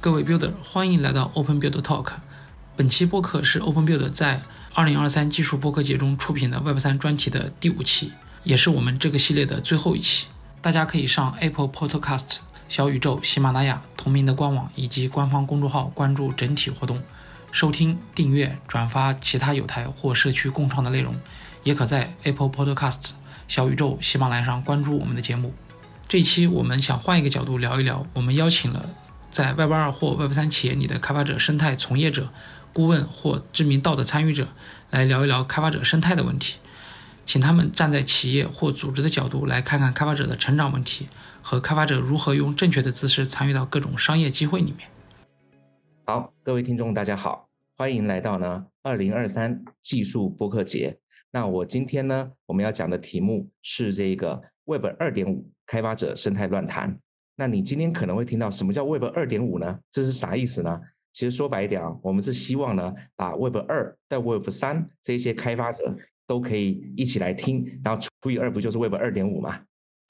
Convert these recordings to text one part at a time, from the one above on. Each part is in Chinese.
各位 Builder，欢迎来到 Open Build Talk。本期播客是 Open Build 在2023技术播客节中出品的 Web 3专题的第五期，也是我们这个系列的最后一期。大家可以上 Apple Podcast、小宇宙、喜马拉雅同名的官网以及官方公众号关注整体活动，收听、订阅、转发其他有台或社区共创的内容。也可在 Apple Podcast、小宇宙、喜马拉雅上关注我们的节目。这一期我们想换一个角度聊一聊，我们邀请了。在 Web 二或 Web 三企业里的开发者生态从业者、顾问或知名道德参与者，来聊一聊开发者生态的问题，请他们站在企业或组织的角度来看看开发者的成长问题和开发者如何用正确的姿势参与到各种商业机会里面。好，各位听众，大家好，欢迎来到呢二零二三技术播客节。那我今天呢，我们要讲的题目是这个 Web 二点五开发者生态乱谈。那你今天可能会听到什么叫 Web 二点五呢？这是啥意思呢？其实说白一点啊，我们是希望呢，把 Web 二到 Web 三这些开发者都可以一起来听，然后除以二不就是 Web 二点五嘛？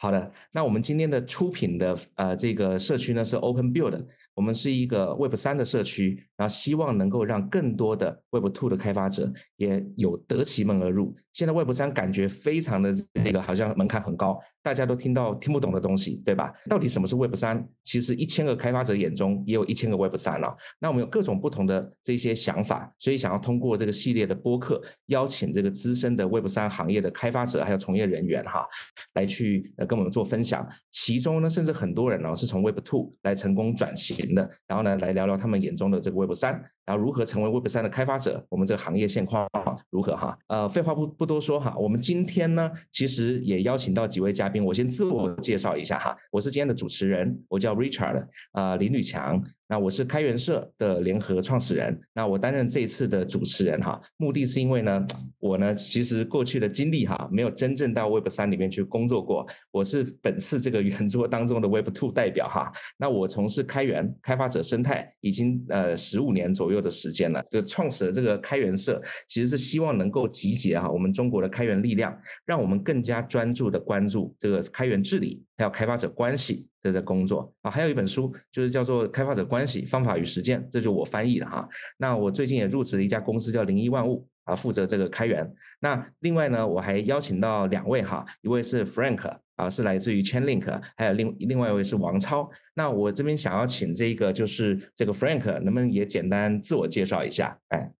好的，那我们今天的出品的呃这个社区呢是 Open Build，我们是一个 Web 三的社区，然后希望能够让更多的 Web Two 的开发者也有得其门而入。现在 Web 三感觉非常的那个好像门槛很高，大家都听到听不懂的东西，对吧？到底什么是 Web 三？其实一千个开发者眼中也有一千个 Web 三了。那我们有各种不同的这些想法，所以想要通过这个系列的播客，邀请这个资深的 Web 三行业的开发者还有从业人员哈，来去呃。跟我们做分享，其中呢，甚至很多人呢是从 Web Two 来成功转型的，然后呢，来聊聊他们眼中的这个 Web 三，然后如何成为 Web 三的开发者，我们这个行业现况如何哈？呃，废话不不多说哈，我们今天呢，其实也邀请到几位嘉宾，我先自我介绍一下哈，我是今天的主持人，我叫 Richard，啊，林吕强。那我是开源社的联合创始人，那我担任这一次的主持人哈，目的是因为呢，我呢其实过去的经历哈，没有真正到 Web 三里面去工作过，我是本次这个圆桌当中的 Web Two 代表哈。那我从事开源开发者生态已经呃十五年左右的时间了，就创始了这个开源社，其实是希望能够集结哈我们中国的开源力量，让我们更加专注的关注这个开源治理还有开发者关系。这在工作啊，还有一本书就是叫做《开发者关系方法与实践》，这就我翻译的哈。那我最近也入职了一家公司叫零一万物啊，负责这个开源。那另外呢，我还邀请到两位哈，一位是 Frank 啊，是来自于 Chainlink，还有另另外一位是王超。那我这边想要请这个就是这个 Frank，能不能也简单自我介绍一下？哎，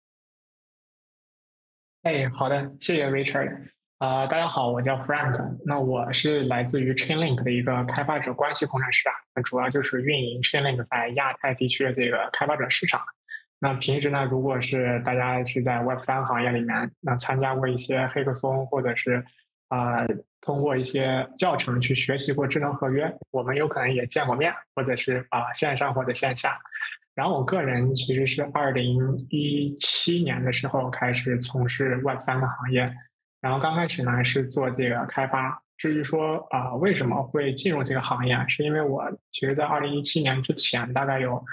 哎，好的，谢谢 Richard。啊，大家好，我叫 Frank，那我是来自于 Chainlink 的一个开发者关系工程师啊，那主要就是运营 Chainlink 在亚太地区的这个开发者市场。那平时呢，如果是大家是在 Web 三行业里面，那参加过一些黑客松，或者是啊通过一些教程去学习过智能合约，我们有可能也见过面，或者是啊线上或者线下。然后我个人其实是二零一七年的时候开始从事 Web 三的行业。然后刚开始呢是做这个开发，至于说啊为什么会进入这个行业，是因为我其实，在二零一七年之前大概有，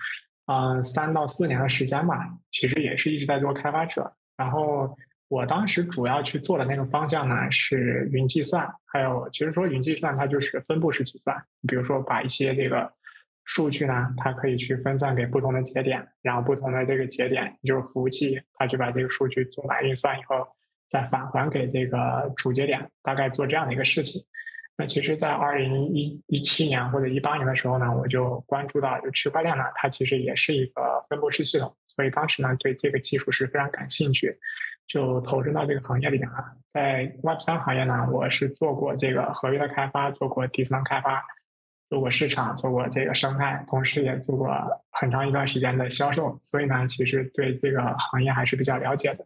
嗯三到四年的时间吧，其实也是一直在做开发者。然后我当时主要去做的那个方向呢是云计算，还有其实说云计算它就是分布式计算，比如说把一些这个数据呢，它可以去分散给不同的节点，然后不同的这个节点就是服务器，它就把这个数据做完运算以后。再返还给这个主节点，大概做这样的一个事情。那其实，在二零一一七年或者一八年的时候呢，我就关注到，就区块链呢，它其实也是一个分布式系统，所以当时呢，对这个技术是非常感兴趣，就投身到这个行业里面了。在 Web 三行业呢，我是做过这个合约的开发，做过底层开发，做过市场，做过这个生态，同时也做过很长一段时间的销售，所以呢，其实对这个行业还是比较了解的。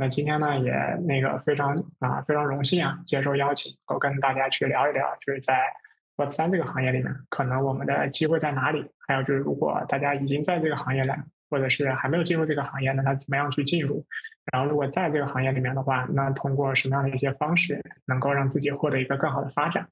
那今天呢，也那个非常啊，非常荣幸啊，接受邀请，我跟大家去聊一聊，就是在 Web 三这个行业里面，可能我们的机会在哪里？还有就是，如果大家已经在这个行业了，或者是还没有进入这个行业，那他怎么样去进入？然后，如果在这个行业里面的话，那通过什么样的一些方式，能够让自己获得一个更好的发展？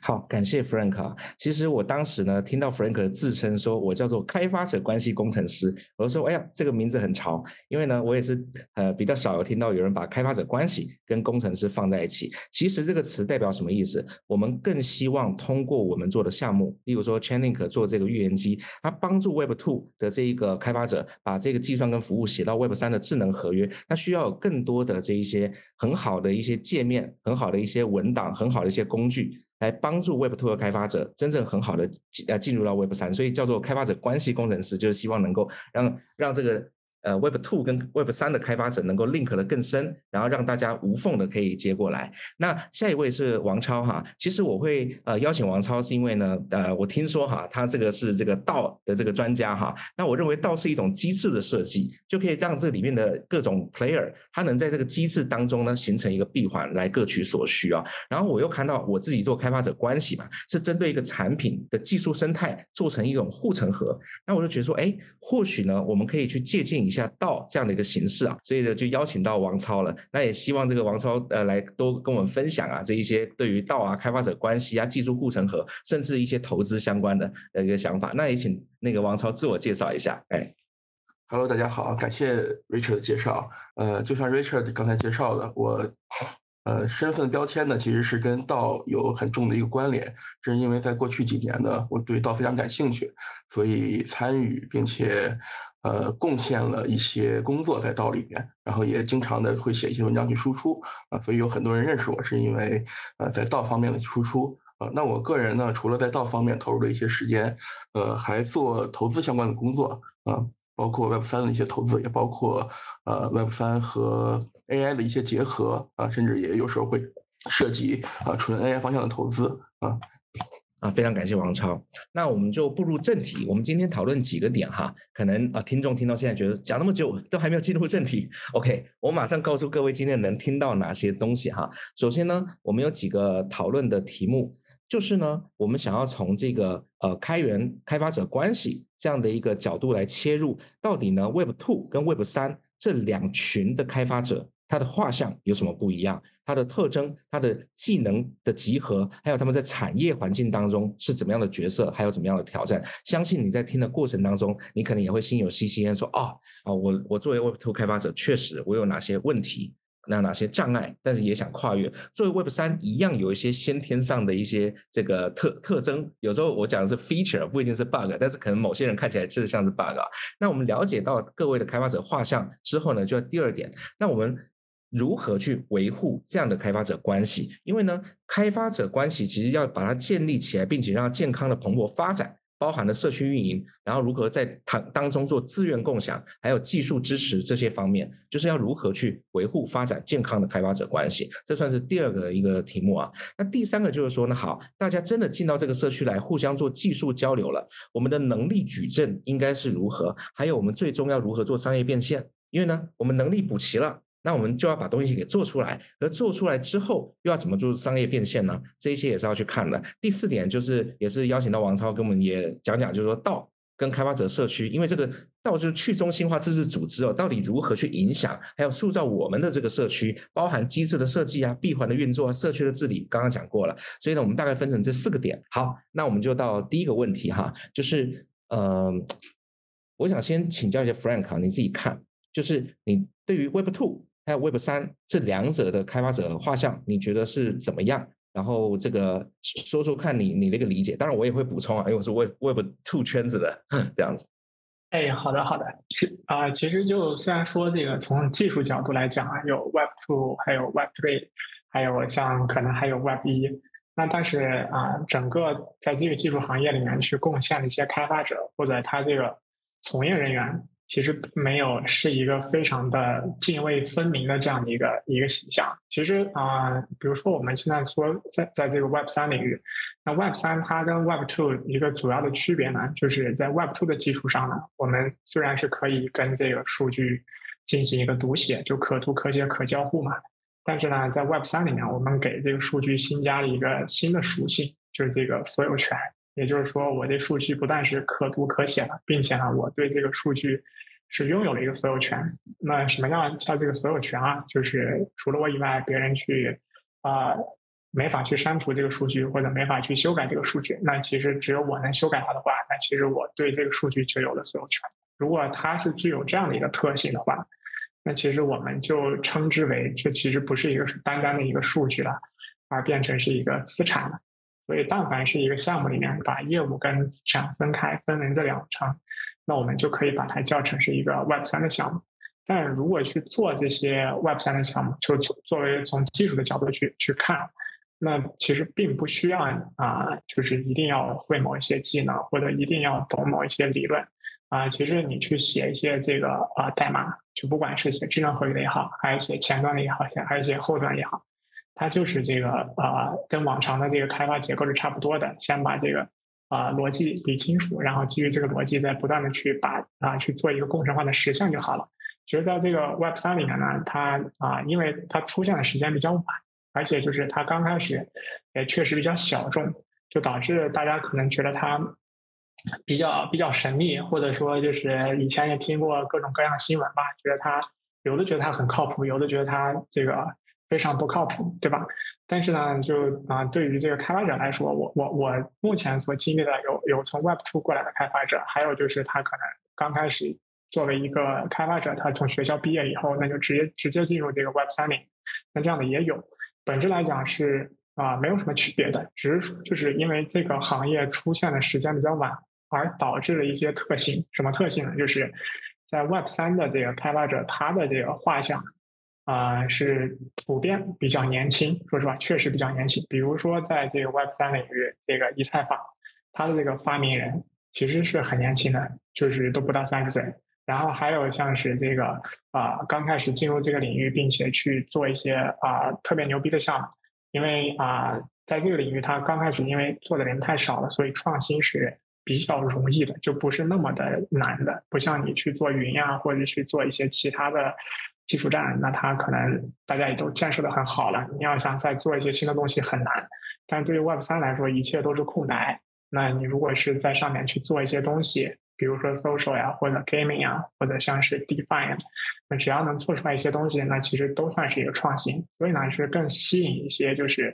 好，感谢 Frank 啊。其实我当时呢，听到 Frank 自称说我叫做开发者关系工程师，我说，哎呀，这个名字很潮。因为呢，我也是呃比较少有听到有人把开发者关系跟工程师放在一起。其实这个词代表什么意思？我们更希望通过我们做的项目，例如说 Chainlink 做这个预言机，它帮助 Web Two 的这一个开发者把这个计算跟服务写到 Web 三的智能合约，它需要有更多的这一些很好的一些界面，很好的一些文档，很好的一些工具。来帮助 Web Two 的开发者真正很好的呃进入到 Web 三，所以叫做开发者关系工程师，就是希望能够让让这个。呃，Web Two 跟 Web 三的开发者能够 link 的更深，然后让大家无缝的可以接过来。那下一位是王超哈，其实我会呃邀请王超是因为呢，呃，我听说哈，他这个是这个道的这个专家哈。那我认为道是一种机制的设计，就可以让这里面的各种 player，他能在这个机制当中呢形成一个闭环来各取所需啊。然后我又看到我自己做开发者关系嘛，是针对一个产品的技术生态做成一种护城河。那我就觉得说，哎，或许呢，我们可以去借鉴。一下道这样的一个形式啊，所以呢就邀请到王超了。那也希望这个王超呃来多跟我们分享啊这一些对于道啊开发者关系啊技术护城河，甚至一些投资相关的呃一个想法。那也请那个王超自我介绍一下。哎，Hello，大家好，感谢 Richard 的介绍。呃，就像 Richard 刚才介绍的，我。呃，身份标签呢，其实是跟道有很重的一个关联。正是因为在过去几年呢，我对道非常感兴趣，所以参与并且呃贡献了一些工作在道里面，然后也经常的会写一些文章去输出啊。所以有很多人认识我是因为呃在道方面的输出啊。那我个人呢，除了在道方面投入了一些时间，呃，还做投资相关的工作啊。包括 Web 三的一些投资，也包括呃 Web 三和 AI 的一些结合啊，甚至也有时候会涉及啊纯 AI 方向的投资啊啊，非常感谢王超。那我们就步入正题，我们今天讨论几个点哈，可能啊听众听到现在觉得讲那么久都还没有进入正题，OK，我马上告诉各位今天能听到哪些东西哈。首先呢，我们有几个讨论的题目。就是呢，我们想要从这个呃开源开发者关系这样的一个角度来切入，到底呢 Web Two 跟 Web 三这两群的开发者，它的画像有什么不一样？它的特征、它的技能的集合，还有他们在产业环境当中是怎么样的角色，还有怎么样的挑战？相信你在听的过程当中，你可能也会心有戚戚焉，说啊啊，我我作为 Web Two 开发者，确实我有哪些问题？那哪些障碍？但是也想跨越。作为 Web 三一样，有一些先天上的一些这个特特征。有时候我讲的是 feature，不一定是 bug，但是可能某些人看起来真的像是 bug。那我们了解到各位的开发者画像之后呢，就要第二点。那我们如何去维护这样的开发者关系？因为呢，开发者关系其实要把它建立起来，并且让它健康的蓬勃发展。包含了社区运营，然后如何在当当中做资源共享，还有技术支持这些方面，就是要如何去维护发展健康的开发者关系，这算是第二个一个题目啊。那第三个就是说呢，好，大家真的进到这个社区来互相做技术交流了，我们的能力矩阵应该是如何？还有我们最终要如何做商业变现？因为呢，我们能力补齐了。那我们就要把东西给做出来，而做出来之后又要怎么做商业变现呢？这一些也是要去看的。第四点就是，也是邀请到王超跟我们也讲讲，就是说道跟开发者社区，因为这个道就是去中心化自治组织哦，到底如何去影响，还有塑造我们的这个社区，包含机制的设计啊、闭环的运作啊、社区的治理，刚刚讲过了。所以呢，我们大概分成这四个点。好，那我们就到第一个问题哈，就是呃，我想先请教一下 Frank 啊，你自己看，就是你对于 Web Two。还有 Web 三这两者的开发者画像，你觉得是怎么样？然后这个说说看你你那个理解，当然我也会补充啊，因为我是 Web Web Two 圈子的 这样子。哎，好的好的，其啊其实就虽然说这个从技术角度来讲啊，有 Web Two，还有 Web Three，还有像可能还有 Web 一，那但是啊，整个在这个技术行业里面去贡献的一些开发者或者他这个从业人员。其实没有是一个非常的泾渭分明的这样的一个一个形象。其实啊，比如说我们现在说在在这个 Web 三领域，那 Web 三它跟 Web two 一个主要的区别呢，就是在 Web two 的基础上呢，我们虽然是可以跟这个数据进行一个读写，就可读可写可交互嘛，但是呢，在 Web 三里面，我们给这个数据新加了一个新的属性，就是这个所有权。也就是说，我这数据不但是可读可写的，并且呢，我对这个数据是拥有了一个所有权。那什么样叫这个所有权啊？就是除了我以外，别人去啊没法去删除这个数据，或者没法去修改这个数据。那其实只有我能修改它的话，那其实我对这个数据就有了所有权。如果它是具有这样的一个特性的话，那其实我们就称之为这其实不是一个单单的一个数据了，而变成是一个资产了。所以，但凡是一个项目里面把业务跟资产分开、分为这两层，那我们就可以把它叫成是一个 Web 三的项目。但如果去做这些 Web 三的项目，就作为从技术的角度去去看。那其实并不需要啊，就是一定要会某一些技能，或者一定要懂某一些理论啊。其实你去写一些这个啊代码，就不管是写智能合约的也好，还是写前端的也好，写还是写后端也好，它就是这个啊，跟往常的这个开发结构是差不多的。先把这个啊逻辑理清楚，然后基于这个逻辑，再不断的去把啊去做一个工程化的实现就好了。其实在这个 Web 三里面呢，它啊，因为它出现的时间比较晚。而且就是它刚开始也确实比较小众，就导致大家可能觉得它比较比较神秘，或者说就是以前也听过各种各样新闻吧，觉得它有的觉得它很靠谱，有的觉得它这个非常不靠谱，对吧？但是呢，就啊，对于这个开发者来说，我我我目前所经历的有有从 Web 2过来的开发者，还有就是他可能刚开始作为一个开发者，他从学校毕业以后，那就直接直接进入这个 Web 三里，那这样的也有。本质来讲是啊，没有什么区别的，只是就是因为这个行业出现的时间比较晚，而导致了一些特性。什么特性呢？就是在 Web 三的这个开发者，他的这个画像啊是普遍比较年轻。说实话，确实比较年轻。比如说，在这个 Web 三领域，这个以太坊，它的这个发明人其实是很年轻的，就是都不到三十岁。然后还有像是这个啊，刚开始进入这个领域，并且去做一些啊特别牛逼的项目，因为啊，在这个领域，它刚开始因为做的人太少了，所以创新是比较容易的，就不是那么的难的。不像你去做云啊，或者去做一些其他的技术站，那它可能大家也都建设的很好了。你要想再做一些新的东西很难。但对于 Web 三来说，一切都是空白。那你如果是在上面去做一些东西。比如说 social 呀，或者 gaming 呀，或者像是 define，那只要能做出来一些东西，那其实都算是一个创新。所以呢，是更吸引一些就是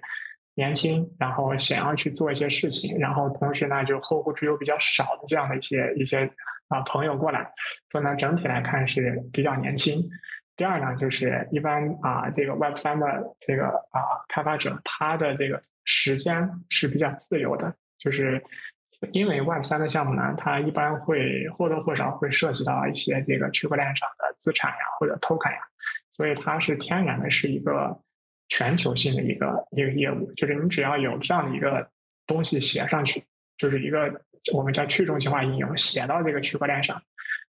年轻，然后想要去做一些事情，然后同时呢，就后顾之忧比较少的这样的一些一些啊朋友过来。所以呢，整体来看是比较年轻。第二呢，就是一般啊，这个 Web 三的这个啊开发者，他的这个时间是比较自由的，就是。因为 Web 三的项目呢，它一般会或多或少会涉及到一些这个区块链上的资产呀，或者 token 呀，所以它是天然的是一个全球性的一个一个业务，就是你只要有这样的一个东西写上去，就是一个我们叫去中心化应用写到这个区块链上。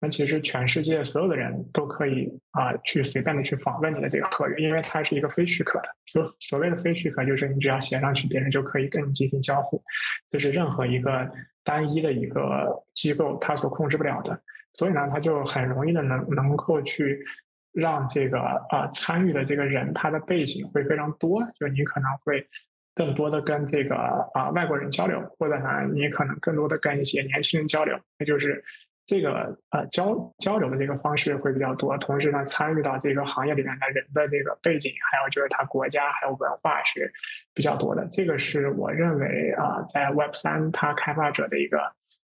那其实全世界所有的人都可以啊，去随便的去访问你的这个合约，因为它是一个非许可的。所所谓的非许可，就是你只要写上去，别人就可以跟你进行交互，就是任何一个单一的一个机构它所控制不了的。所以呢，它就很容易的能能够去让这个啊参与的这个人他的背景会非常多，就你可能会更多的跟这个啊外国人交流，或者呢你可能更多的跟一些年轻人交流，那就是。这个呃交交流的这个方式会比较多，同时呢，参与到这个行业里面的人的这个背景，还有就是他国家还有文化是比较多的。这个是我认为啊，在 Web 三它开发者的一个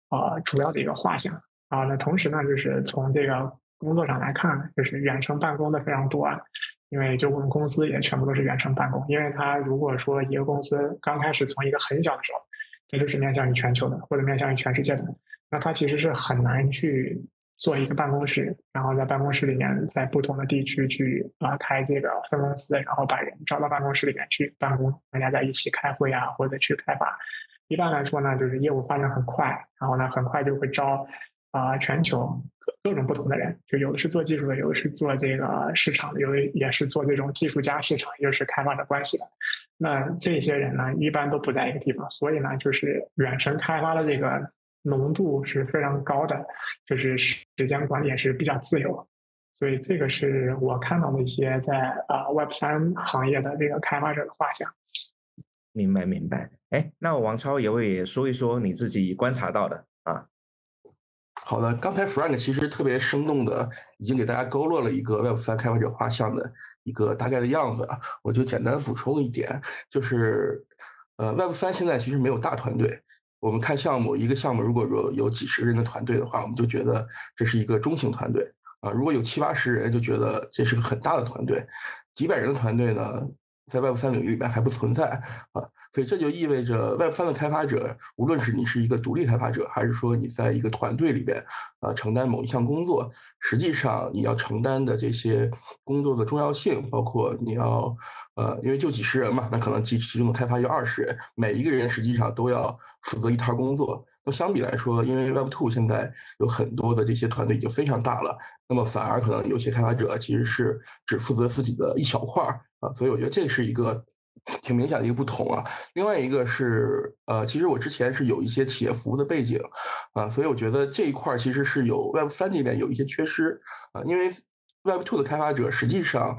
啊主要的一个画像啊。那同时呢，就是从这个工作上来看，就是远程办公的非常多啊。因为就我们公司也全部都是远程办公，因为他如果说一个公司刚开始从一个很小的时候，也就是面向于全球的，或者面向于全世界的。那它其实是很难去做一个办公室，然后在办公室里面，在不同的地区去啊开这个分公司，然后把人招到办公室里面去办公，大家在一起开会啊，或者去开发。一般来说呢，就是业务发展很快，然后呢很快就会招啊全球各种不同的人，就有的是做技术的，有的是做这个市场的，有的也是做这种技术加市场，又是开发的关系的。那这些人呢，一般都不在一个地方，所以呢，就是远程开发的这个。浓度是非常高的，就是时间管理是比较自由，所以这个是我看到的一些在啊 Web 三行业的这个开发者的画像。明白明白，哎，那王超也会说一说你自己观察到的啊。好的，刚才 Frank 其实特别生动的已经给大家勾勒了一个 Web 三开发者画像的一个大概的样子啊，我就简单补充一点，就是呃，Web 三现在其实没有大团队。我们看项目，一个项目如果说有几十人的团队的话，我们就觉得这是一个中型团队啊；如果有七八十人，就觉得这是个很大的团队。几百人的团队呢，在 Web 三领域里面还不存在啊。所以这就意味着，Web 三的开发者，无论是你是一个独立开发者，还是说你在一个团队里边，呃，承担某一项工作，实际上你要承担的这些工作的重要性，包括你要，呃，因为就几十人嘛，那可能其其中的开发就二十人，每一个人实际上都要负责一摊工作。那相比来说，因为 Web Two 现在有很多的这些团队已经非常大了，那么反而可能有些开发者其实是只负责自己的一小块儿啊，所以我觉得这是一个。挺明显的一个不同啊，另外一个是，呃，其实我之前是有一些企业服务的背景，啊，所以我觉得这一块其实是有 Web 三这边有一些缺失啊，因为 Web two 的开发者实际上，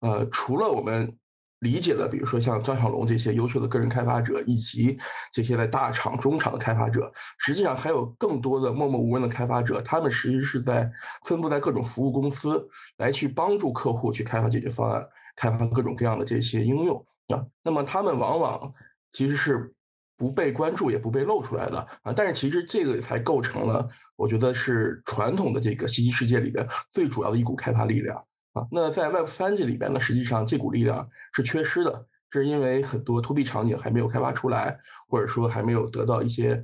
呃，除了我们理解的，比如说像张小龙这些优秀的个人开发者，以及这些在大厂、中厂的开发者，实际上还有更多的默默无闻的开发者，他们实际是在分布在各种服务公司，来去帮助客户去开发解决方案，开发各种各样的这些应用。啊，那么他们往往其实是不被关注也不被露出来的啊，但是其实这个才构成了，我觉得是传统的这个信息世界里边最主要的一股开发力量啊。那在 Web 三这里边呢，实际上这股力量是缺失的，这是因为很多 To B 场景还没有开发出来，或者说还没有得到一些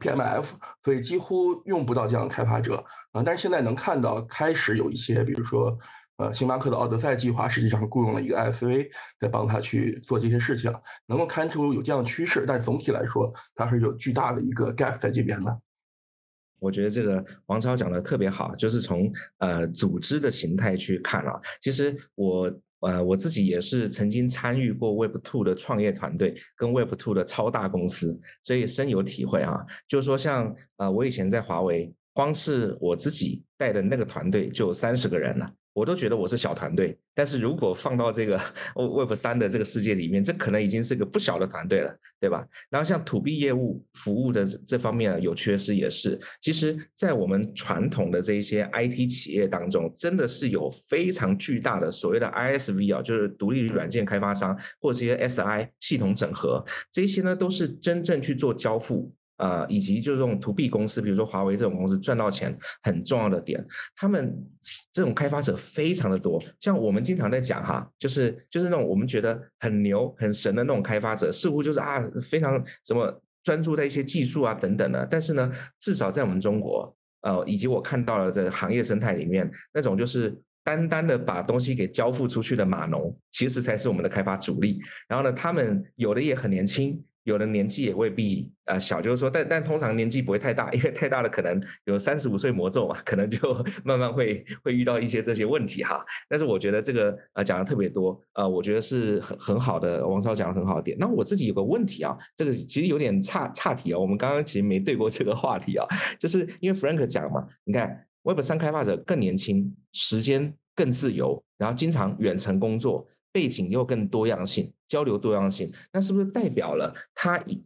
PMF，所以几乎用不到这样的开发者啊。但是现在能看到开始有一些，比如说。呃，星巴克的奥德赛计划实际上是雇佣了一个 ISV 在帮他去做这些事情，能够看出有这样的趋势，但总体来说，它是有巨大的一个 gap 在这边的。我觉得这个王超讲的特别好，就是从呃组织的形态去看啊。其实我呃我自己也是曾经参与过 Web Two 的创业团队跟 Web Two 的超大公司，所以深有体会啊。就是说，像呃我以前在华为，光是我自己带的那个团队就三十个人了。我都觉得我是小团队，但是如果放到这个 Web 三的这个世界里面，这可能已经是个不小的团队了，对吧？然后像 To B 业务服务的这方面有缺失也是。其实，在我们传统的这些 IT 企业当中，真的是有非常巨大的所谓的 ISV 啊，就是独立软件开发商或者这些 SI 系统整合，这些呢都是真正去做交付。呃，以及就是这种 to B 公司，比如说华为这种公司赚到钱很重要的点，他们这种开发者非常的多。像我们经常在讲哈，就是就是那种我们觉得很牛很神的那种开发者，似乎就是啊非常什么专注在一些技术啊等等的。但是呢，至少在我们中国，呃，以及我看到了这行业生态里面，那种就是单单的把东西给交付出去的码农，其实才是我们的开发主力。然后呢，他们有的也很年轻。有的年纪也未必呃小，就是说，但但通常年纪不会太大，因为太大了可能有三十五岁魔咒嘛，可能就 慢慢会会遇到一些这些问题哈。但是我觉得这个呃讲的特别多，呃，我觉得是很很好的，王超讲的很好的点。那我自己有个问题啊，这个其实有点差差题啊，我们刚刚其实没对过这个话题啊，就是因为 Frank 讲嘛，你看 Web 三开发者更年轻，时间更自由，然后经常远程工作。背景又更多样性，交流多样性，那是不是代表了他以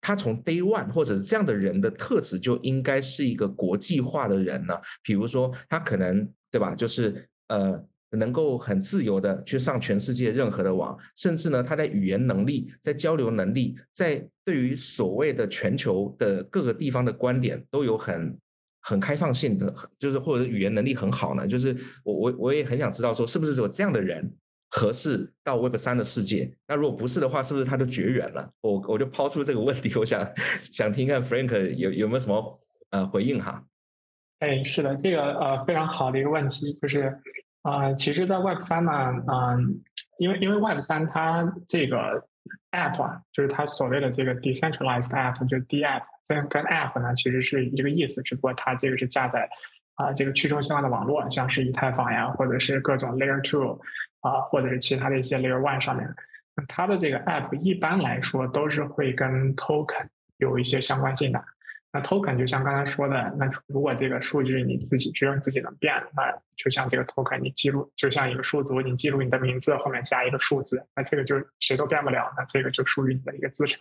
他从 day one 或者是这样的人的特质就应该是一个国际化的人呢？比如说他可能对吧，就是呃能够很自由的去上全世界任何的网，甚至呢他在语言能力、在交流能力、在对于所谓的全球的各个地方的观点都有很很开放性的，就是或者语言能力很好呢？就是我我我也很想知道说，是不是有这样的人？合适到 Web 三的世界？那如果不是的话，是不是它就绝缘了？我我就抛出这个问题，我想想听看 Frank 有有没有什么呃回应哈？哎，是的，这个呃非常好的一个问题，就是啊，其实，在 Web 三呢，嗯，因为因为 Web 三它这个 App 啊，就是它所谓的这个 Decentralized App，就是 D App，跟跟 App 呢其实是一个意思，只不过它这个是架在啊这个去中心化的网络，像是以太坊呀，或者是各种 Layer Two。啊，或者是其他的一些 Layer One 上面，它的这个 App 一般来说都是会跟 Token 有一些相关性的。那 Token 就像刚才说的，那如果这个数据你自己只有自己能变，那就像这个 Token 你记录，就像一个数组，你记录你的名字后面加一个数字，那这个就谁都变不了，那这个就属于你的一个资产。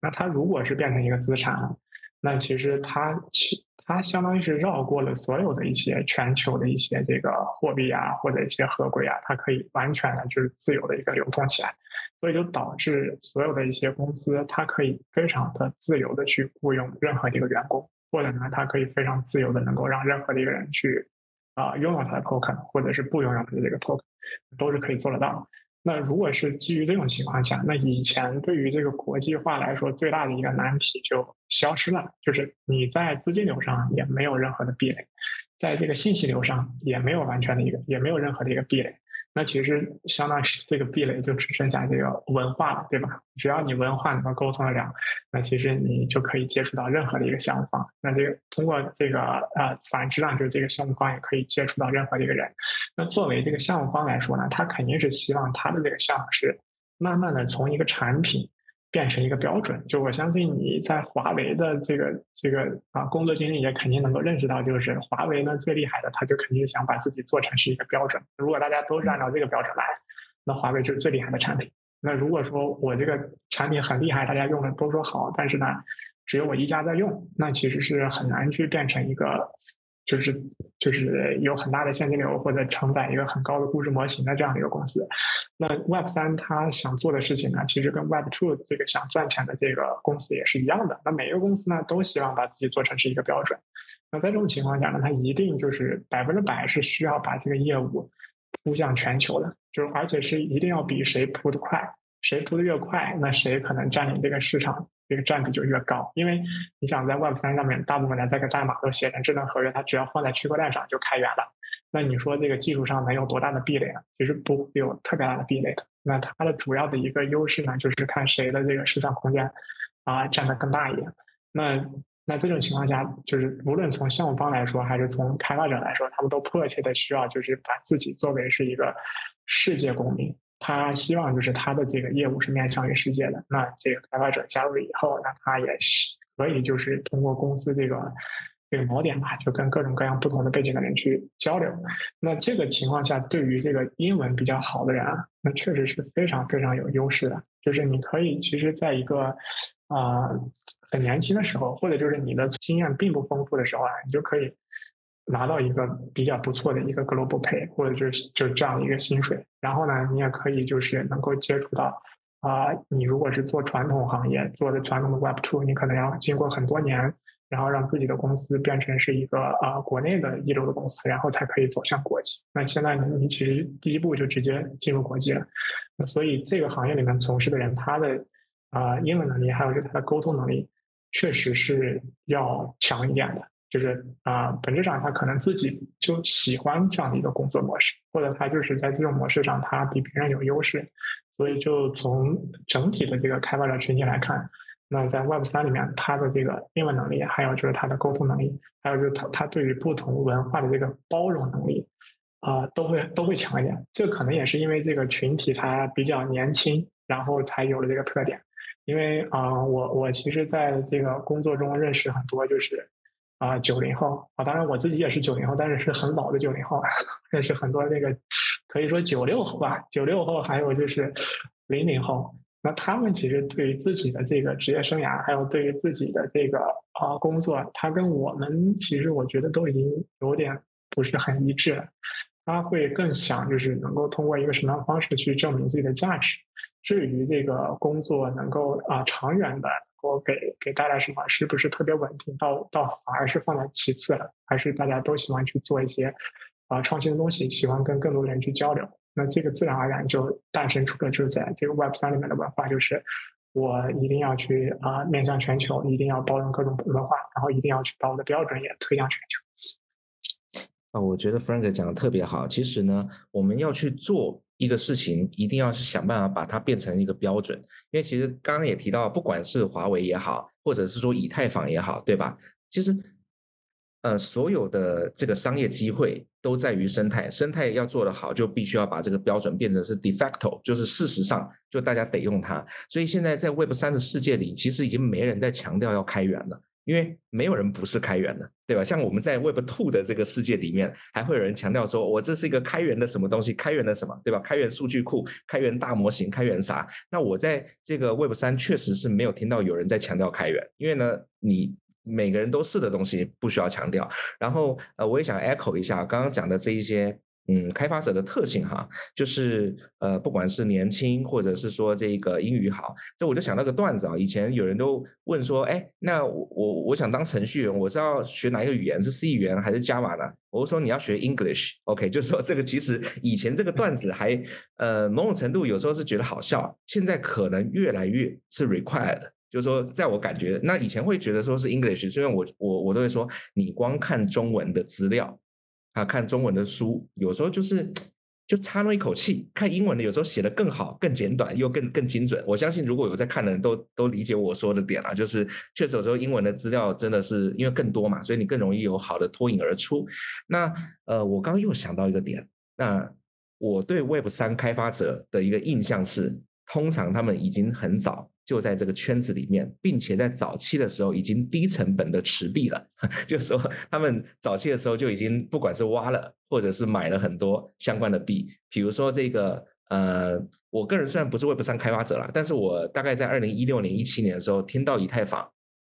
那它如果是变成一个资产，那其实它其它相当于是绕过了所有的一些全球的一些这个货币啊，或者一些合规啊，它可以完全的就是自由的一个流通起来，所以就导致所有的一些公司，它可以非常的自由的去雇佣任何的一个员工，或者呢，它可以非常自由的能够让任何的一个人去啊拥有它的 token，或者是不拥有它的这个 token，都是可以做得到。那如果是基于这种情况下，那以前对于这个国际化来说最大的一个难题就消失了，就是你在资金流上也没有任何的壁垒，在这个信息流上也没有完全的一个，也没有任何的一个壁垒。那其实相当于这个壁垒就只剩下这个文化了，对吧？只要你文化能够沟通得了，那其实你就可以接触到任何的一个项目方。那这个通过这个呃反之呢，就是这个项目方也可以接触到任何的一个人。那作为这个项目方来说呢，他肯定是希望他的这个项目是慢慢的从一个产品。变成一个标准，就我相信你在华为的这个这个啊工作经历也肯定能够认识到，就是华为呢最厉害的，他就肯定想把自己做成是一个标准。如果大家都是按照这个标准来，那华为就是最厉害的产品。那如果说我这个产品很厉害，大家用的都说好，但是呢，只有我一家在用，那其实是很难去变成一个。就是就是有很大的现金流或者承载一个很高的估值模型的这样一个公司，那 Web 三它想做的事情呢，其实跟 Web two 这个想赚钱的这个公司也是一样的。那每一个公司呢，都希望把自己做成是一个标准。那在这种情况下呢，它一定就是百分之百是需要把这个业务铺向全球的，就是而且是一定要比谁铺的快，谁铺的越快，那谁可能占领这个市场。这个占比就越高，因为你想在 Web 三上面，大部分的这个代码都写成智能合约，它只要放在区块链上就开源了。那你说这个技术上能有多大的壁垒呢？其实不会有特别大的壁垒的。那它的主要的一个优势呢，就是看谁的这个市场空间啊占的更大一点。那那这种情况下，就是无论从项目方来说，还是从开发者来说，他们都迫切的需要，就是把自己作为是一个世界公民。他希望就是他的这个业务是面向于世界的。那这个开发者加入以后，那他也是可以就是通过公司这个这个锚点吧，就跟各种各样不同的背景的人去交流。那这个情况下，对于这个英文比较好的人啊，那确实是非常非常有优势的。就是你可以其实在一个啊很年轻的时候，或者就是你的经验并不丰富的时候啊，你就可以。拿到一个比较不错的一个 global pay，或者就是就这样一个薪水，然后呢，你也可以就是能够接触到啊，你如果是做传统行业，做的传统的 Web two，你可能要经过很多年，然后让自己的公司变成是一个啊国内的一流的公司，然后才可以走向国际。那现在呢，你其实第一步就直接进入国际了。那所以这个行业里面从事的人，他的啊英文能力还有就是他的沟通能力，确实是要强一点的。就是啊，本质上他可能自己就喜欢这样的一个工作模式，或者他就是在这种模式上他比别人有优势，所以就从整体的这个开发者群体来看，那在 Web 三里面，他的这个英文能力，还有就是他的沟通能力，还有就是他他对于不同文化的这个包容能力，啊，都会都会强一点。这可能也是因为这个群体他比较年轻，然后才有了这个特点。因为啊，我我其实在这个工作中认识很多就是。啊，九零后啊，当然我自己也是九零后，但是是很老的九零后，认识很多那个可以说九六后吧，九六后还有就是零零后，那他们其实对于自己的这个职业生涯，还有对于自己的这个啊工作，他跟我们其实我觉得都已经有点不是很一致了。他会更想就是能够通过一个什么样的方式去证明自己的价值。至于这个工作能够啊长远的。我给给带来什么？是不是特别稳定？到到反而是放在其次了？还是大家都喜欢去做一些啊创新的东西，喜欢跟更多人去交流？那这个自然而然就诞生出了，就是在这个 Web 三里面的文化，就是我一定要去啊面向全球，一定要包容各种文化，然后一定要去把我的标准也推向全球。啊，我觉得 Frank 讲的特别好。其实呢，我们要去做。一个事情一定要是想办法把它变成一个标准，因为其实刚刚也提到，不管是华为也好，或者是说以太坊也好，对吧？其实，呃，所有的这个商业机会都在于生态，生态要做得好，就必须要把这个标准变成是 de facto，就是事实上就大家得用它。所以现在在 Web 三的世界里，其实已经没人在强调要开源了。因为没有人不是开源的，对吧？像我们在 Web Two 的这个世界里面，还会有人强调说，我这是一个开源的什么东西，开源的什么，对吧？开源数据库、开源大模型、开源啥？那我在这个 Web 三确实是没有听到有人在强调开源，因为呢，你每个人都是的东西，不需要强调。然后呃，我也想 echo 一下刚刚讲的这一些。嗯，开发者的特性哈，就是呃，不管是年轻，或者是说这个英语好，这我就想到个段子啊。以前有人都问说，哎，那我我我想当程序员，我是要学哪一个语言？是 C 语言还是 Java 呢？我说你要学 English，OK，就是说这个其实以前这个段子还呃某种程度有时候是觉得好笑，现在可能越来越是 required，就是说在我感觉，那以前会觉得说是 English，虽然我我我都会说，你光看中文的资料。啊，看中文的书有时候就是就差那一口气，看英文的有时候写的更好、更简短又更更精准。我相信如果有在看的人都都理解我说的点了，就是确实有时候英文的资料真的是因为更多嘛，所以你更容易有好的脱颖而出。那呃，我刚刚又想到一个点，那我对 Web 三开发者的一个印象是，通常他们已经很早。就在这个圈子里面，并且在早期的时候已经低成本的持币了，就是说他们早期的时候就已经不管是挖了或者是买了很多相关的币，比如说这个呃，我个人虽然不是 Web 三开发者了，但是我大概在二零一六年、一七年的时候听到以太坊，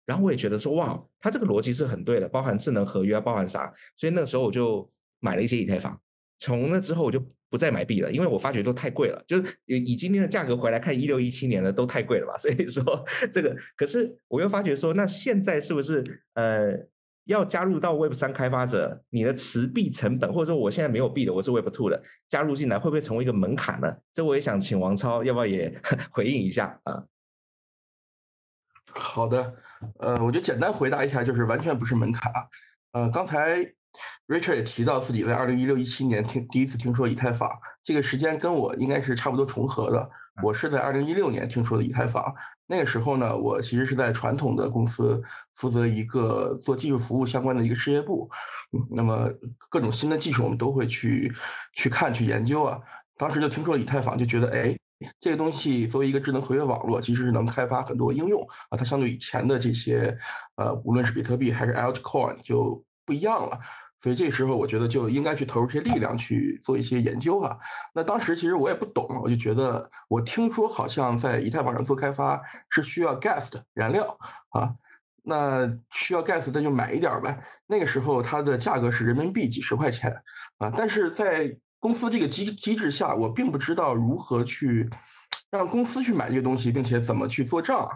然后我也觉得说哇，它这个逻辑是很对的，包含智能合约啊，包含啥，所以那个时候我就买了一些以太坊。从那之后我就不再买币了，因为我发觉都太贵了。就是以今天的价格回来看，一六一七年的都太贵了吧？所以说这个，可是我又发觉说，那现在是不是呃要加入到 Web 三开发者，你的持币成本，或者说我现在没有币的，我是 Web Two 的，加入进来会不会成为一个门槛呢？这我也想请王超要不要也 回应一下啊？好的，呃，我就简单回答一下，就是完全不是门槛。呃，刚才。Richard 也提到自己在二零一六一七年听第一次听说以太坊，这个时间跟我应该是差不多重合的。我是在二零一六年听说的以太坊，那个时候呢，我其实是在传统的公司负责一个做技术服务相关的一个事业部。那么各种新的技术我们都会去去看去研究啊。当时就听说了以太坊，就觉得哎，这个东西作为一个智能合约网络，其实是能开发很多应用啊。它相对以前的这些呃，无论是比特币还是 Altcoin 就不一样了。所以这时候，我觉得就应该去投入这些力量去做一些研究啊。那当时其实我也不懂，我就觉得我听说好像在以太坊上做开发是需要 gas 的燃料啊，那需要 gas 那就买一点呗。那个时候它的价格是人民币几十块钱啊，但是在公司这个机机制下，我并不知道如何去让公司去买这个东西，并且怎么去做账。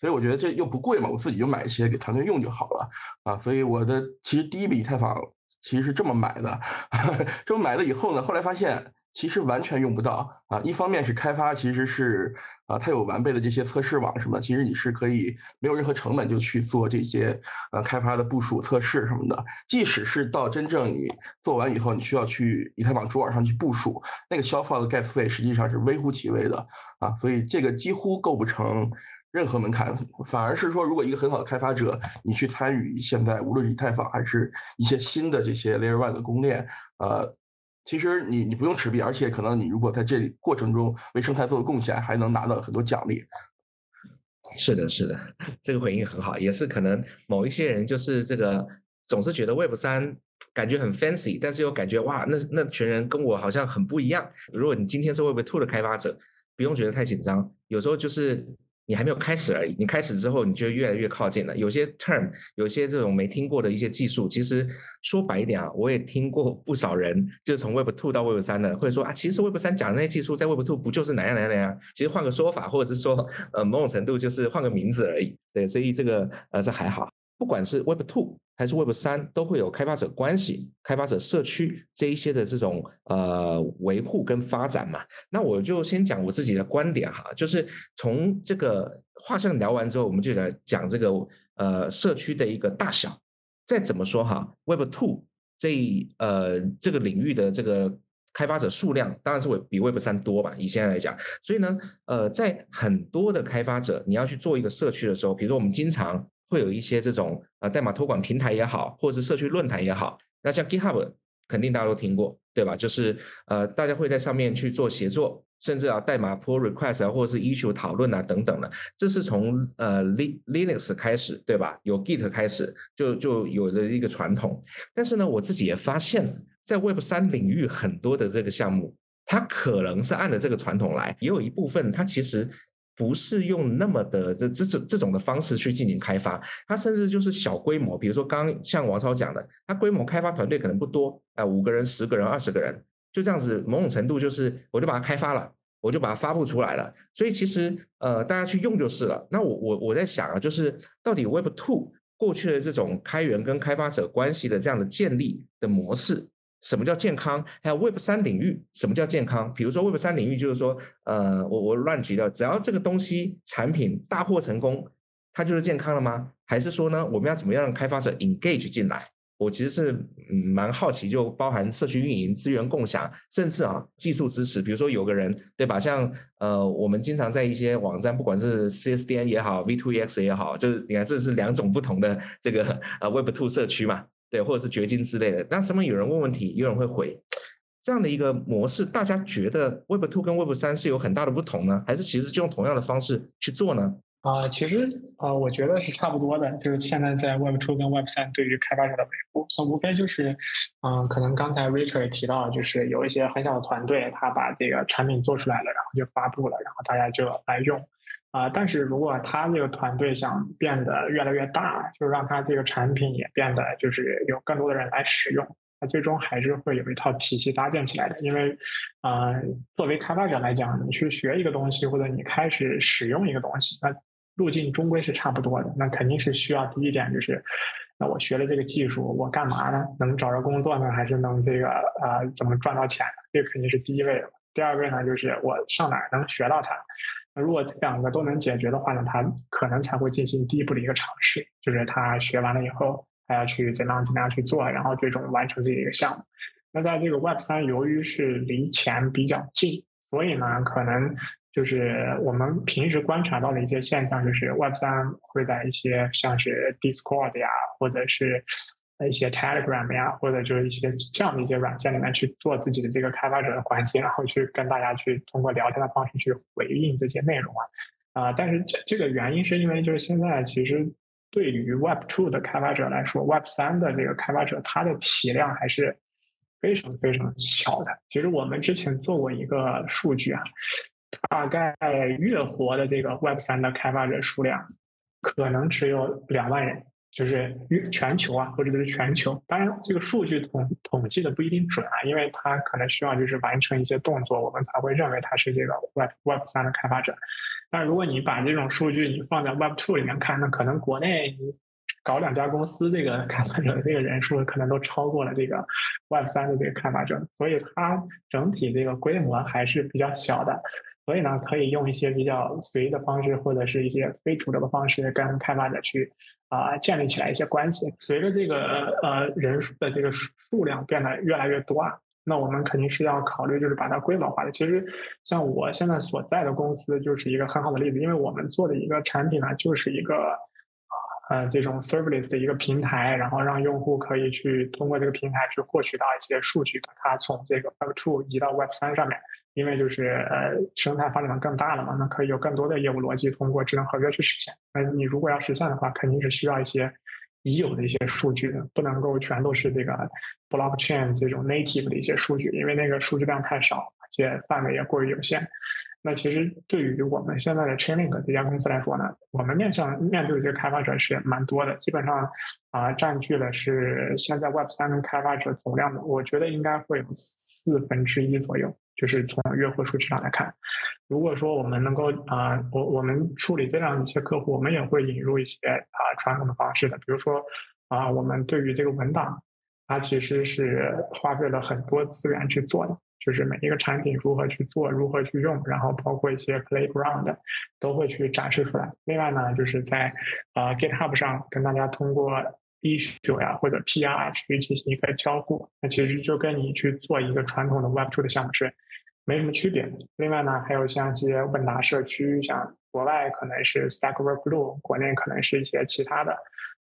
所以我觉得这又不贵嘛，我自己就买一些给团队用就好了啊。所以我的其实第一笔以太坊。其实是这么买的，这么买了以后呢，后来发现其实完全用不到啊。一方面是开发其实是啊，它有完备的这些测试网什么，其实你是可以没有任何成本就去做这些呃开发的部署测试什么的。即使是到真正你做完以后，你需要去以太坊主网上去部署，那个消耗的 gas 费实际上是微乎其微的啊，所以这个几乎构不成。任何门槛，反而是说，如果一个很好的开发者，你去参与现在无论是以太坊还是一些新的这些 Layer One 的公链，呃，其实你你不用持币，而且可能你如果在这里过程中为生态做了贡献，还能拿到很多奖励。是的，是的，这个回应很好，也是可能某一些人就是这个总是觉得 Web 三感觉很 fancy，但是又感觉哇，那那群人跟我好像很不一样。如果你今天是 Web Two 的开发者，不用觉得太紧张，有时候就是。你还没有开始而已，你开始之后，你就越来越靠近了。有些 term，有些这种没听过的一些技术，其实说白一点啊，我也听过不少人，就从 Web Two 到 Web 三的，会说啊，其实 Web 三讲的那些技术，在 Web Two 不就是哪样哪样哪样？其实换个说法，或者是说，呃，某种程度就是换个名字而已。对，所以这个呃是还好。不管是 Web Two 还是 Web 三，都会有开发者关系、开发者社区这一些的这种呃维护跟发展嘛。那我就先讲我自己的观点哈，就是从这个画像聊完之后，我们就来讲这个呃社区的一个大小。再怎么说哈，Web Two 这呃这个领域的这个开发者数量当然是会比 Web 三多吧，以现在来讲。所以呢，呃，在很多的开发者你要去做一个社区的时候，比如说我们经常。会有一些这种呃代码托管平台也好，或者是社区论坛也好，那像 GitHub 肯定大家都听过，对吧？就是呃大家会在上面去做协作，甚至啊代码 pull request 啊，或者是 issue 讨论啊等等的，这是从呃 Linux 开始，对吧？有 Git 开始就就有的一个传统。但是呢，我自己也发现，在 Web 三领域很多的这个项目，它可能是按着这个传统来，也有一部分它其实。不是用那么的这这种这种的方式去进行开发，它甚至就是小规模，比如说刚像王超讲的，它规模开发团队可能不多，啊，五个人、十个人、二十个人，就这样子，某种程度就是我就把它开发了，我就把它发布出来了，所以其实呃大家去用就是了。那我我我在想啊，就是到底 Web Two 过去的这种开源跟开发者关系的这样的建立的模式。什么叫健康？还有 Web 三领域，什么叫健康？比如说 Web 三领域，就是说，呃，我我乱举的，只要这个东西产品大获成功，它就是健康了吗？还是说呢，我们要怎么样让开发者 engage 进来？我其实是蛮好奇，就包含社区运营、资源共享，甚至啊技术支持。比如说有个人，对吧？像呃，我们经常在一些网站，不管是 CSDN 也好，V2EX 也好，就是你看这是两种不同的这个呃 Web Two 社区嘛。对，或者是掘金之类的，那上面有人问问题，有人会回，这样的一个模式，大家觉得 Web Two 跟 Web 三是有很大的不同呢，还是其实就用同样的方式去做呢？啊，其实啊，我觉得是差不多的，就是现在在 Web Two 跟 Web 三对于开发者的维护，那无非就是，嗯，可能刚才 Richard 提到，就是有一些很小的团队，他把这个产品做出来了，然后就发布了，然后大家就来用。啊，但是如果他这个团队想变得越来越大，就让他这个产品也变得就是有更多的人来使用，他最终还是会有一套体系搭建起来的。因为，啊，作为开发者来讲，你去学一个东西或者你开始使用一个东西，那路径终归是差不多的。那肯定是需要第一点就是，那我学了这个技术，我干嘛呢？能找着工作呢，还是能这个啊怎么赚到钱？这肯定是第一位的。第二位呢，就是我上哪儿能学到它。如果这两个都能解决的话呢，他可能才会进行第一步的一个尝试，就是他学完了以后，他要去怎样怎样去做，然后最终完成自己的一个项目。那在这个 Web 三，由于是离钱比较近，所以呢，可能就是我们平时观察到的一些现象，就是 Web 三会在一些像是 Discord 呀，或者是。一些 Telegram 呀，或者就是一些这样的一些软件里面去做自己的这个开发者的环境，然后去跟大家去通过聊天的方式去回应这些内容啊啊！但是这这个原因是因为就是现在其实对于 Web Two 的开发者来说，Web 三的这个开发者他的体量还是非常非常小的。其实我们之前做过一个数据啊，大概月活的这个 Web 三的开发者数量可能只有两万人。就是全球啊，或者是全球。当然，这个数据统统计的不一定准啊，因为它可能需要就是完成一些动作，我们才会认为它是这个 Web Web 三的开发者。但如果你把这种数据你放在 Web Two 里面看，那可能国内你搞两家公司这个开发者的这个人数可能都超过了这个 Web 三的这个开发者，所以它整体这个规模还是比较小的。所以呢，可以用一些比较随意的方式，或者是一些非主流的方式，跟开发者去啊建立起来一些关系。随着这个呃人数的这个数量变得越来越多啊，那我们肯定是要考虑，就是把它规模化的。其实像我现在所在的公司就是一个很好的例子，因为我们做的一个产品呢，就是一个呃这种 serverless 的一个平台，然后让用户可以去通过这个平台去获取到一些数据，把它从这个 Web Two 移到 Web 三上面。因为就是呃生态发展的更大了嘛，那可以有更多的业务逻辑通过智能合约去实现。那你如果要实现的话，肯定是需要一些已有的一些数据的，不能够全都是这个 blockchain 这种 native 的一些数据，因为那个数据量太少，而且范围也过于有限。那其实对于我们现在的 Chainlink 这家公司来说呢，我们面向面对的这个开发者是蛮多的，基本上啊占据了是现在 Web 三开发者总量的，我觉得应该会有四分之一左右。就是从月活数据上来看，如果说我们能够啊，我我们处理这样一些客户，我们也会引入一些啊传统的方式的，比如说啊，我们对于这个文档，它其实是花费了很多资源去做的，就是每一个产品如何去做，如何去用，然后包括一些 playground 都会去展示出来。另外呢，就是在啊 GitHub 上跟大家通过。issue 呀，或者 PR 去进行一个交互，那其实就跟你去做一个传统的 Web Two 的项目是没什么区别。另外呢，还有像一些问答社区，像国外可能是 Stack Overflow，国内可能是一些其他的，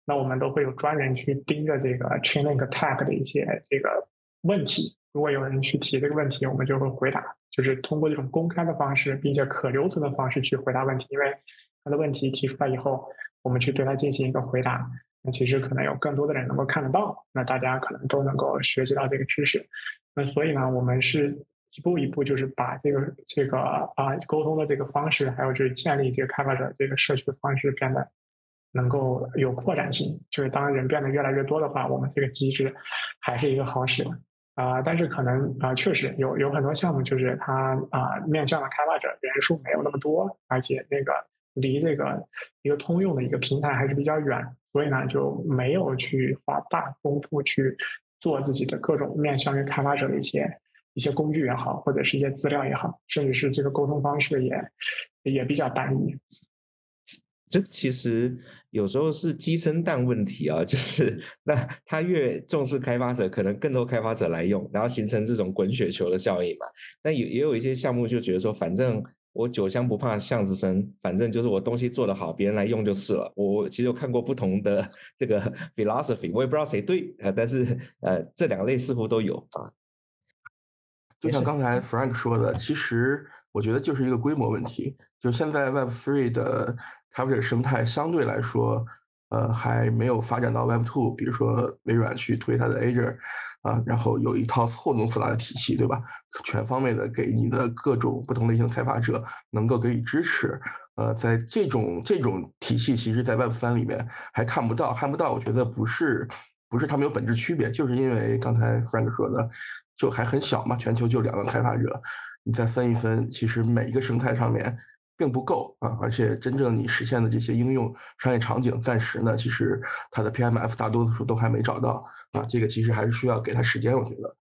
那我们都会有专人去盯着这个 Chainlink Tag 的一些这个问题。如果有人去提这个问题，我们就会回答，就是通过这种公开的方式，并且可留存的方式去回答问题。因为他的问题提出来以后，我们去对他进行一个回答。那其实可能有更多的人能够看得到，那大家可能都能够学习到这个知识。那所以呢，我们是一步一步就是把这个这个啊沟通的这个方式，还有就是建立这个开发者这个社区的方式变得能够有扩展性。就是当人变得越来越多的话，我们这个机制还是一个好使的啊。但是可能啊，确实有有很多项目就是它啊面向的开发者人数没有那么多，而且那个离这个一个通用的一个平台还是比较远，所以呢就没有去花大功夫去做自己的各种面向于开发者的一些。一些工具也好，或者是一些资料也好，甚至是这个沟通方式也也比较单一。这其实有时候是鸡生蛋问题啊，就是那他越重视开发者，可能更多开发者来用，然后形成这种滚雪球的效应嘛。那也也有一些项目就觉得说，反正我酒香不怕巷子深，反正就是我东西做得好，别人来用就是了。我其实有看过不同的 这个 philosophy，我也不知道谁对啊，但是呃，这两类似乎都有啊。就像刚才 Frank 说的，其实我觉得就是一个规模问题。就现在 Web Three 的开发者生态相对来说，呃，还没有发展到 Web Two，比如说微软去推它的 Azure，啊，然后有一套错综复杂的体系，对吧？全方位的给你的各种不同类型的开发者能够给予支持。呃，在这种这种体系，其实，在 Web 三里面还看不到，看不到。我觉得不是不是他们有本质区别，就是因为刚才 Frank 说的。就还很小嘛，全球就两个开发者，你再分一分，其实每一个生态上面并不够啊，而且真正你实现的这些应用商业场景，暂时呢，其实它的 PMF 大多数都还没找到啊，这个其实还是需要给他时间，我觉得。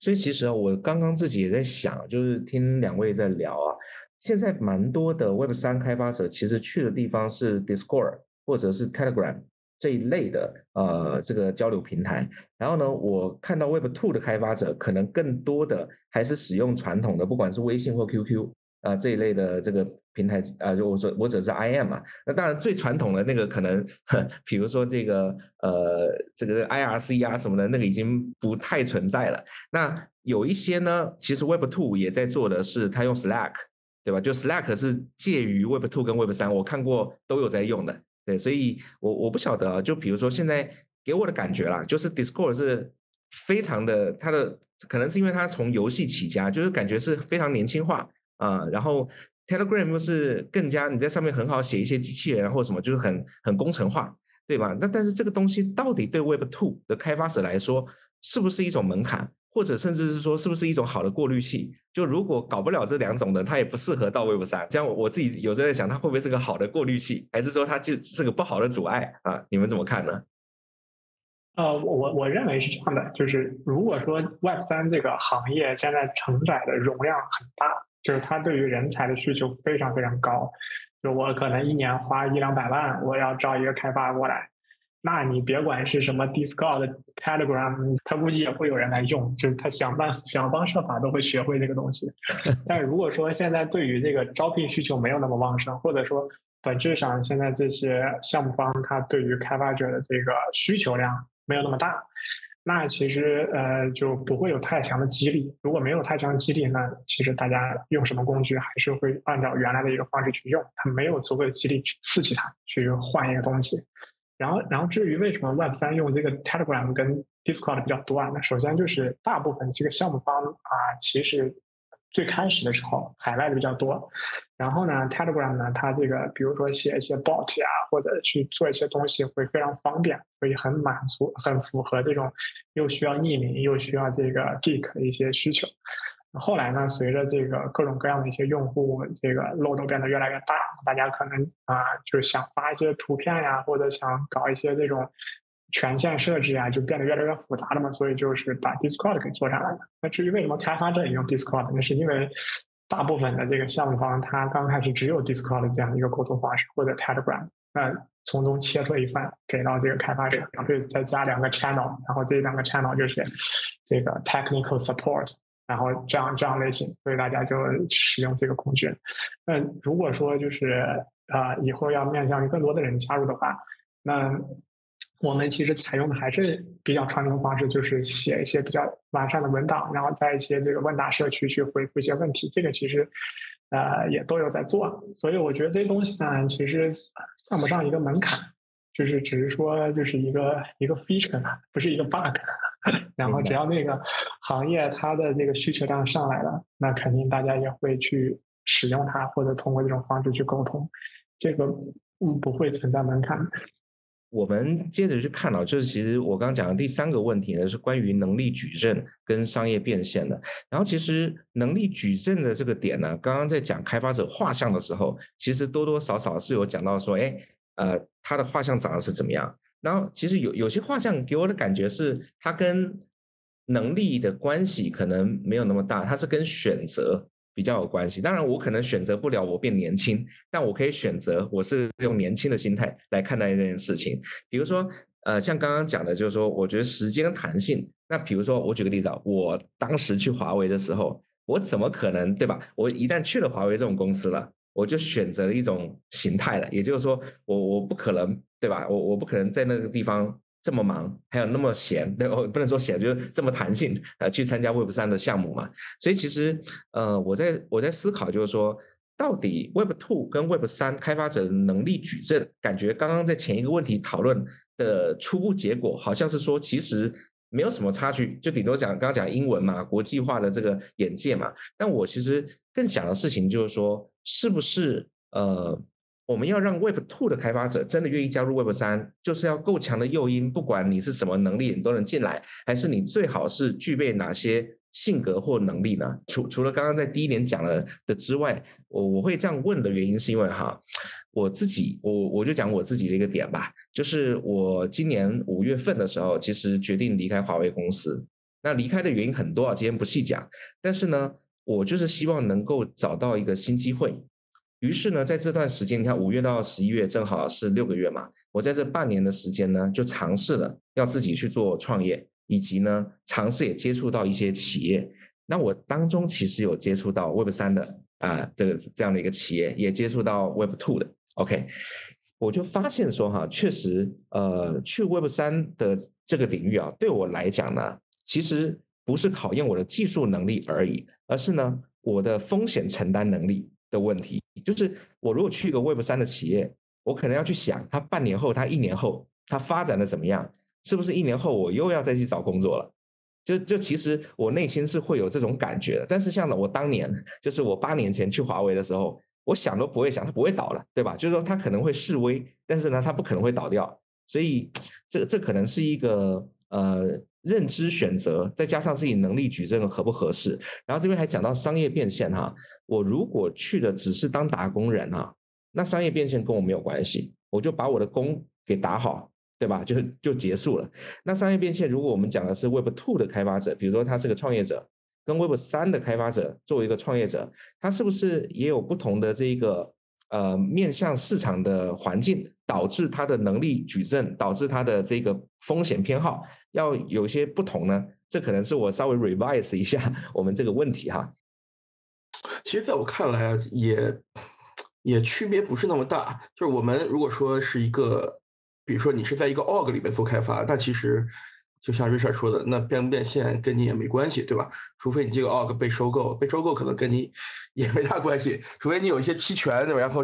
所以其实啊，我刚刚自己也在想，就是听两位在聊啊，现在蛮多的 Web 三开发者其实去的地方是 Discord 或者是 Telegram。这一类的呃这个交流平台，然后呢，我看到 Web Two 的开发者可能更多的还是使用传统的，不管是微信或 QQ 啊这一类的这个平台啊，就我说我只是 IM 嘛，那当然最传统的那个可能，比如说这个呃这个 IRC 啊什么的，那个已经不太存在了。那有一些呢，其实 Web Two 也在做的是，他用 Slack，对吧？就 Slack 是介于 Web Two 跟 Web 三，我看过都有在用的。对，所以我我不晓得啊，就比如说现在给我的感觉啦，就是 Discord 是非常的，它的可能是因为它从游戏起家，就是感觉是非常年轻化啊。然后 Telegram 又是更加你在上面很好写一些机器人或什么，就是很很工程化，对吧？那但是这个东西到底对 Web Two 的开发者来说，是不是一种门槛？或者甚至是说，是不是一种好的过滤器？就如果搞不了这两种的，它也不适合到 Web 三。像我自己有时候在想，它会不会是个好的过滤器，还是说它就是个不好的阻碍啊？你们怎么看呢？呃，我我认为是这样的，就是如果说 Web 三这个行业现在承载的容量很大，就是它对于人才的需求非常非常高，就我可能一年花一两百万，我要招一个开发过来。那你别管是什么 Discord、Telegram，他估计也会有人来用，就是他想办想方设法都会学会这个东西。但如果说现在对于这个招聘需求没有那么旺盛，或者说本质上现在这些项目方他对于开发者的这个需求量没有那么大，那其实呃就不会有太强的激励。如果没有太强的激励，那其实大家用什么工具还是会按照原来的一个方式去用，他没有足够的激励去刺激他去换一个东西。然后，然后至于为什么 Web 三用这个 Telegram 跟 Discord 比较多啊？那首先就是大部分这个项目方啊，其实最开始的时候海外的比较多。然后呢，Telegram 呢，它这个比如说写一些 bot 呀，或者去做一些东西会非常方便，可以很满足、很符合这种又需要匿名又需要这个 geek 的一些需求。后来呢，随着这个各种各样的一些用户，这个漏洞变得越来越大，大家可能啊，就是想发一些图片呀，或者想搞一些这种权限设置呀，就变得越来越复杂了嘛。所以就是把 Discord 给做上来了。那至于为什么开发者也用 Discord，那是因为大部分的这个项目方他刚开始只有 Discord 这样一个沟通方式，或者 Telegram，那从中切出一番给到这个开发者，然后再加两个 channel，然后这两个 channel 就是这个 technical support。然后这样这样类型，所以大家就使用这个工具。那如果说就是啊，以后要面向更多的人加入的话，那我们其实采用的还是比较传统的方式，就是写一些比较完善的文档，然后在一些这个问答社区去回复一些问题。这个其实呃也都有在做，所以我觉得这些东西呢，其实算不上一个门槛，就是只是说就是一个一个 feature，不是一个 bug。然后只要那个行业它的这个需求量上来了，那肯定大家也会去使用它，或者通过这种方式去沟通，这个嗯不会存在门槛。我们接着去看到，就是其实我刚刚讲的第三个问题呢，是关于能力矩阵跟商业变现的。然后其实能力矩阵的这个点呢，刚刚在讲开发者画像的时候，其实多多少少是有讲到说，哎，呃，他的画像长得是怎么样？然后其实有有些画像给我的感觉是，它跟能力的关系可能没有那么大，它是跟选择。比较有关系，当然我可能选择不了我变年轻，但我可以选择我是用年轻的心态来看待这件事情。比如说，呃，像刚刚讲的，就是说，我觉得时间弹性。那比如说，我举个例子啊，我当时去华为的时候，我怎么可能对吧？我一旦去了华为这种公司了，我就选择了一种形态了，也就是说，我我不可能对吧？我我不可能在那个地方。这么忙，还有那么闲，对，我不能说闲，就是这么弹性，呃，去参加 Web 三的项目嘛。所以其实，呃，我在我在思考，就是说，到底 Web two 跟 Web 三开发者能力矩阵，感觉刚刚在前一个问题讨论的初步结果，好像是说其实没有什么差距，就顶多讲刚刚讲英文嘛，国际化的这个眼界嘛。但我其实更想的事情就是说，是不是呃？我们要让 Web Two 的开发者真的愿意加入 Web 三，就是要够强的诱因，不管你是什么能力，你都能进来，还是你最好是具备哪些性格或能力呢？除除了刚刚在第一年讲了的之外，我我会这样问的原因是因为哈，我自己我我就讲我自己的一个点吧，就是我今年五月份的时候，其实决定离开华为公司。那离开的原因很多啊，今天不细讲，但是呢，我就是希望能够找到一个新机会。于是呢，在这段时间，你看五月到十一月正好是六个月嘛，我在这半年的时间呢，就尝试了要自己去做创业，以及呢，尝试也接触到一些企业。那我当中其实有接触到 Web 三的啊，这个这样的一个企业，也接触到 Web two 的。OK，我就发现说哈，确实，呃，去 Web 三的这个领域啊，对我来讲呢，其实不是考验我的技术能力而已，而是呢，我的风险承担能力。的问题就是，我如果去一个 Web 三的企业，我可能要去想，他半年后、他一年后，他发展的怎么样？是不是一年后我又要再去找工作了？就就其实我内心是会有这种感觉的。但是像我当年，就是我八年前去华为的时候，我想都不会想，它不会倒了，对吧？就是说它可能会示威，但是呢，它不可能会倒掉。所以这这可能是一个呃。认知选择，再加上自己能力矩阵合不合适，然后这边还讲到商业变现哈。我如果去的只是当打工人啊，那商业变现跟我没有关系，我就把我的工给打好，对吧？就就结束了。那商业变现，如果我们讲的是 Web Two 的开发者，比如说他是个创业者，跟 Web 三的开发者作为一个创业者，他是不是也有不同的这一个？呃，面向市场的环境导致它的能力矩阵，导致它的这个风险偏好要有些不同呢？这可能是我稍微 revise 一下 我们这个问题哈。其实，在我看来啊，也也区别不是那么大。就是我们如果说是一个，比如说你是在一个 org 里面做开发，那其实。就像 Richard 说的，那变不变现跟你也没关系，对吧？除非你这个 org 被收购，被收购可能跟你也没大关系。除非你有一些期权，对吧？然后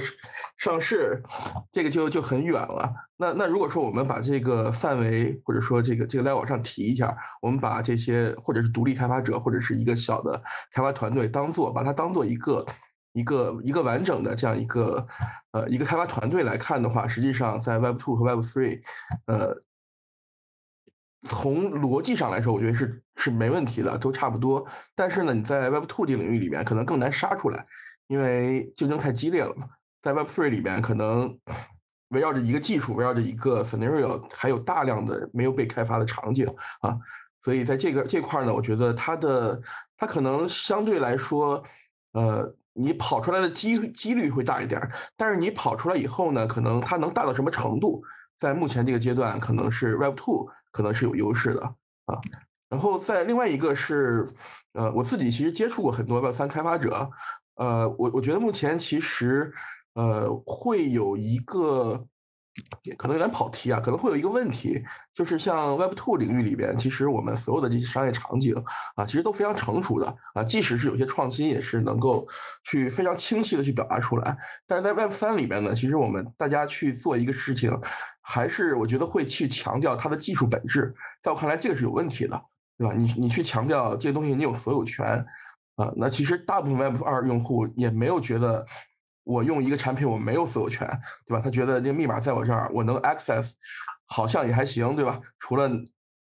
上市，这个就就很远了。那那如果说我们把这个范围，或者说这个这个再往上提一下，我们把这些或者是独立开发者，或者是一个小的开发团队，当做把它当做一个一个一个完整的这样一个呃一个开发团队来看的话，实际上在 Web Two 和 Web Three，呃。从逻辑上来说，我觉得是是没问题的，都差不多。但是呢，你在 Web Two 这领域里面可能更难杀出来，因为竞争太激烈了嘛。在 Web Three 里面，可能围绕着一个技术，围绕着一个 scenario，还有大量的没有被开发的场景啊。所以在这个这块呢，我觉得它的它可能相对来说，呃，你跑出来的机几率会大一点。但是你跑出来以后呢，可能它能大到什么程度，在目前这个阶段，可能是 Web Two。可能是有优势的啊，然后在另外一个是，呃，我自己其实接触过很多 Web 三开发者，呃，我我觉得目前其实，呃，会有一个可能有点跑题啊，可能会有一个问题，就是像 Web Two 领域里边，其实我们所有的这些商业场景啊，其实都非常成熟的啊，即使是有些创新，也是能够去非常清晰的去表达出来。但是在 Web 三里面呢，其实我们大家去做一个事情，还是我觉得会去强调它的技术本质，在我看来，这个是有问题的，对吧？你你去强调这些东西你有所有权啊，那其实大部分 Web 二用户也没有觉得。我用一个产品，我没有所有权，对吧？他觉得这个密码在我这儿，我能 access，好像也还行，对吧？除了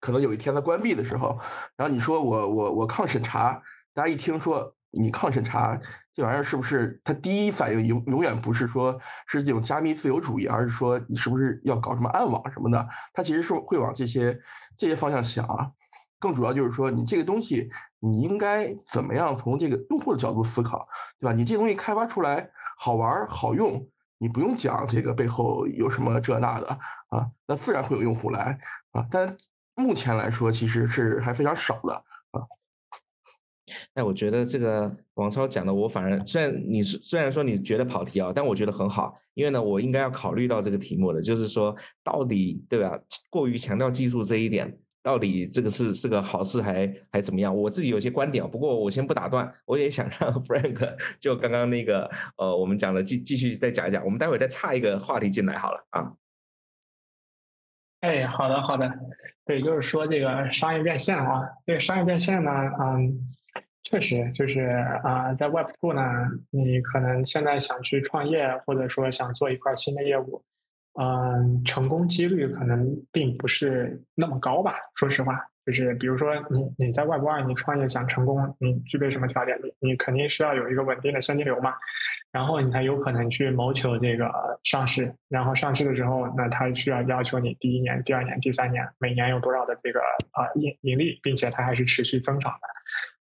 可能有一天它关闭的时候，然后你说我我我抗审查，大家一听说你抗审查这玩意儿是不是？他第一反应永永远不是说是这种加密自由主义，而是说你是不是要搞什么暗网什么的？他其实是会往这些这些方向想啊。更主要就是说，你这个东西，你应该怎么样从这个用户的角度思考，对吧？你这东西开发出来好玩好用，你不用讲这个背后有什么这那的啊，那自然会有用户来啊。但目前来说，其实是还非常少的啊。哎，我觉得这个王超讲的，我反而虽然你虽然说你觉得跑题啊，但我觉得很好，因为呢，我应该要考虑到这个题目的，就是说到底对吧？过于强调技术这一点。到底这个是是个好事还还怎么样？我自己有些观点，不过我先不打断，我也想让 Frank 就刚刚那个呃，我们讲的继继续再讲一讲，我们待会再插一个话题进来好了啊。哎，好的好的，对，就是说这个商业变现啊，这个商业变现呢，嗯，确实就是啊，在 Web 2呢，你可能现在想去创业，或者说想做一块新的业务。嗯，成功几率可能并不是那么高吧。说实话，就是比如说你你在外部二你创业想成功，你具备什么条件？你你肯定是要有一个稳定的现金流嘛，然后你才有可能去谋求这个上市。然后上市的时候，那他需要要求你第一年、第二年、第三年每年有多少的这个啊盈盈利，并且它还是持续增长的。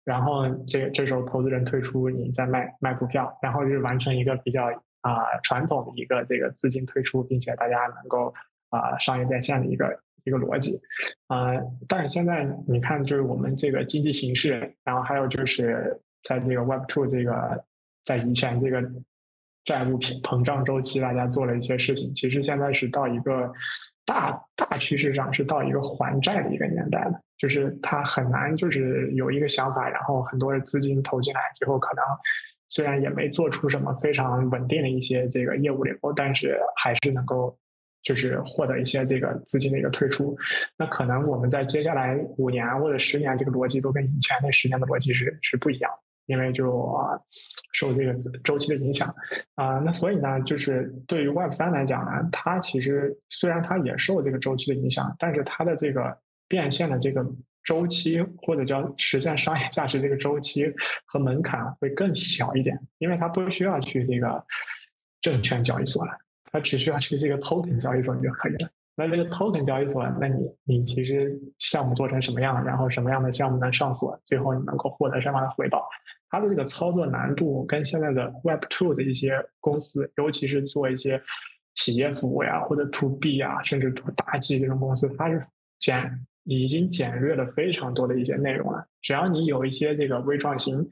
然后这这时候投资人退出，你再卖卖股票，然后就是完成一个比较。啊，传统的一个这个资金退出，并且大家能够啊商业变现的一个一个逻辑啊，但是现在你看，就是我们这个经济形势，然后还有就是在这个 Web Two 这个在以前这个债务膨胀周期，大家做了一些事情，其实现在是到一个大大趋势上是到一个还债的一个年代了，就是它很难就是有一个想法，然后很多的资金投进来之后，可能。虽然也没做出什么非常稳定的一些这个业务流，但是还是能够就是获得一些这个资金的一个退出。那可能我们在接下来五年或者十年，这个逻辑都跟以前那十年的逻辑是是不一样，因为就啊受这个周期的影响啊。那所以呢，就是对于 Web 三来讲呢，它其实虽然它也受这个周期的影响，但是它的这个变现的这个。周期或者叫实现商业价值这个周期和门槛会更小一点，因为它不需要去这个证券交易所了，它只需要去这个 token 交易所就可以了。那这个 token 交易所，那你你其实项目做成什么样，然后什么样的项目能上锁，最后你能够获得什么样的回报，它的这个操作难度跟现在的 Web Two 的一些公司，尤其是做一些企业服务呀，或者 To B 啊，甚至做大 G 这种公司，它是简。已经简略了非常多的一些内容了。只要你有一些这个微创新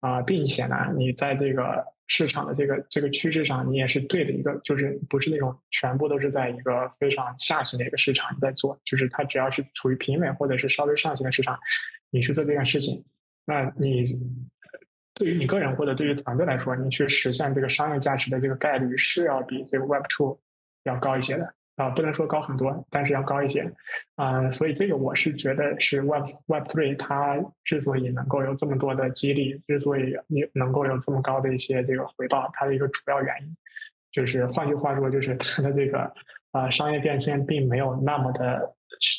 啊，并且呢，你在这个市场的这个这个趋势上，你也是对的一个，就是不是那种全部都是在一个非常下行的一个市场在做，就是它只要是处于平稳或者是稍微上行的市场，你去做这件事情，那你对于你个人或者对于团队来说，你去实现这个商业价值的这个概率是要比这个 Web Two 要高一些的。啊，不能说高很多，但是要高一些，啊，所以这个我是觉得是 Web Web Three 它之所以能够有这么多的激励，之所以你能够有这么高的一些这个回报，它的一个主要原因，就是换句话说，就是它的这个啊商业变现并没有那么的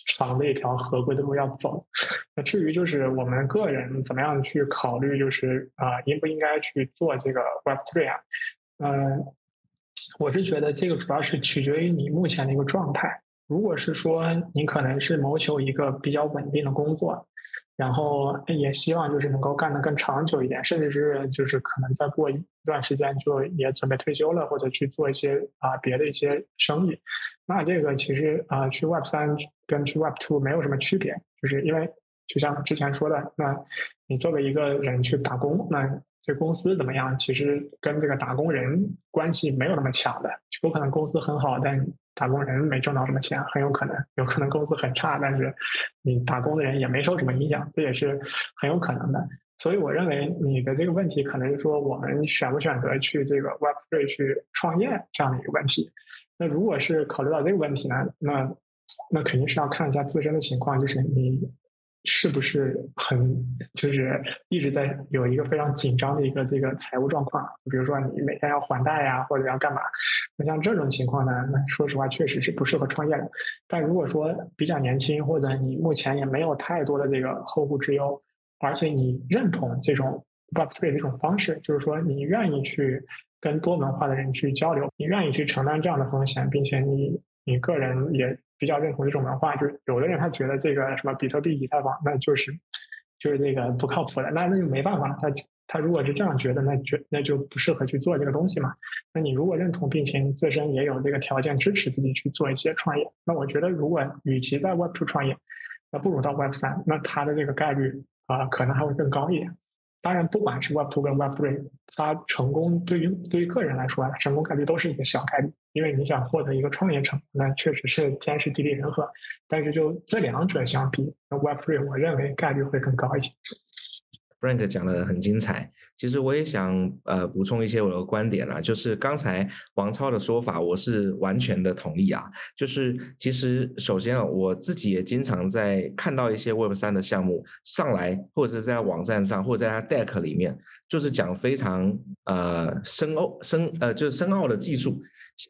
长的一条合规的路要走。那至于就是我们个人怎么样去考虑，就是啊应不应该去做这个 Web Three 啊，嗯。我是觉得这个主要是取决于你目前的一个状态。如果是说你可能是谋求一个比较稳定的工作，然后也希望就是能够干得更长久一点，甚至是就是可能再过一段时间就也准备退休了，或者去做一些啊别的一些生意，那这个其实啊去 Web 三跟去 Web two 没有什么区别，就是因为就像之前说的，那你作为一个人去打工，那。这公司怎么样？其实跟这个打工人关系没有那么强的，有可能公司很好，但打工人没挣到什么钱，很有可能，有可能公司很差，但是你打工的人也没受什么影响，这也是很有可能的。所以我认为你的这个问题可能是说我们选不选择去这个 Web3 去创业这样的一个问题。那如果是考虑到这个问题呢，那那肯定是要看一下自身的情况，就是你是不是很就是一直在有一个非常紧张的一个这个财务状况，比如说你每天要还贷呀，或者要干嘛。那像这种情况呢，那说实话确实是不适合创业的。但如果说比较年轻，或者你目前也没有太多的这个后顾之忧。而且你认同这种 Web3 这种方式，就是说你愿意去跟多文化的人去交流，你愿意去承担这样的风险，并且你你个人也比较认同这种文化。就是有的人他觉得这个什么比特币、以太坊，那就是就是那个不靠谱的，那那就没办法。他他如果是这样觉得，那就那就不适合去做这个东西嘛。那你如果认同，并且你自身也有这个条件支持自己去做一些创业，那我觉得如果与其在 Web2 创业，那不如到 Web3，那它的这个概率。啊，可能还会更高一点。当然，不管是 Web Two 跟 Web Three，它成功对于对于个人来说，成功概率都是一个小概率。因为你想获得一个创业成功，那确实是天时地利人和。但是就这两者相比，Web Three 我认为概率会更高一些。Frank 讲的很精彩，其实我也想呃补充一些我的观点啦，就是刚才王超的说法，我是完全的同意啊。就是其实首先啊，我自己也经常在看到一些 Web 三的项目上来，或者是在网站上，或者在他 Deck 里面，就是讲非常呃深奥深呃就是深奥的技术。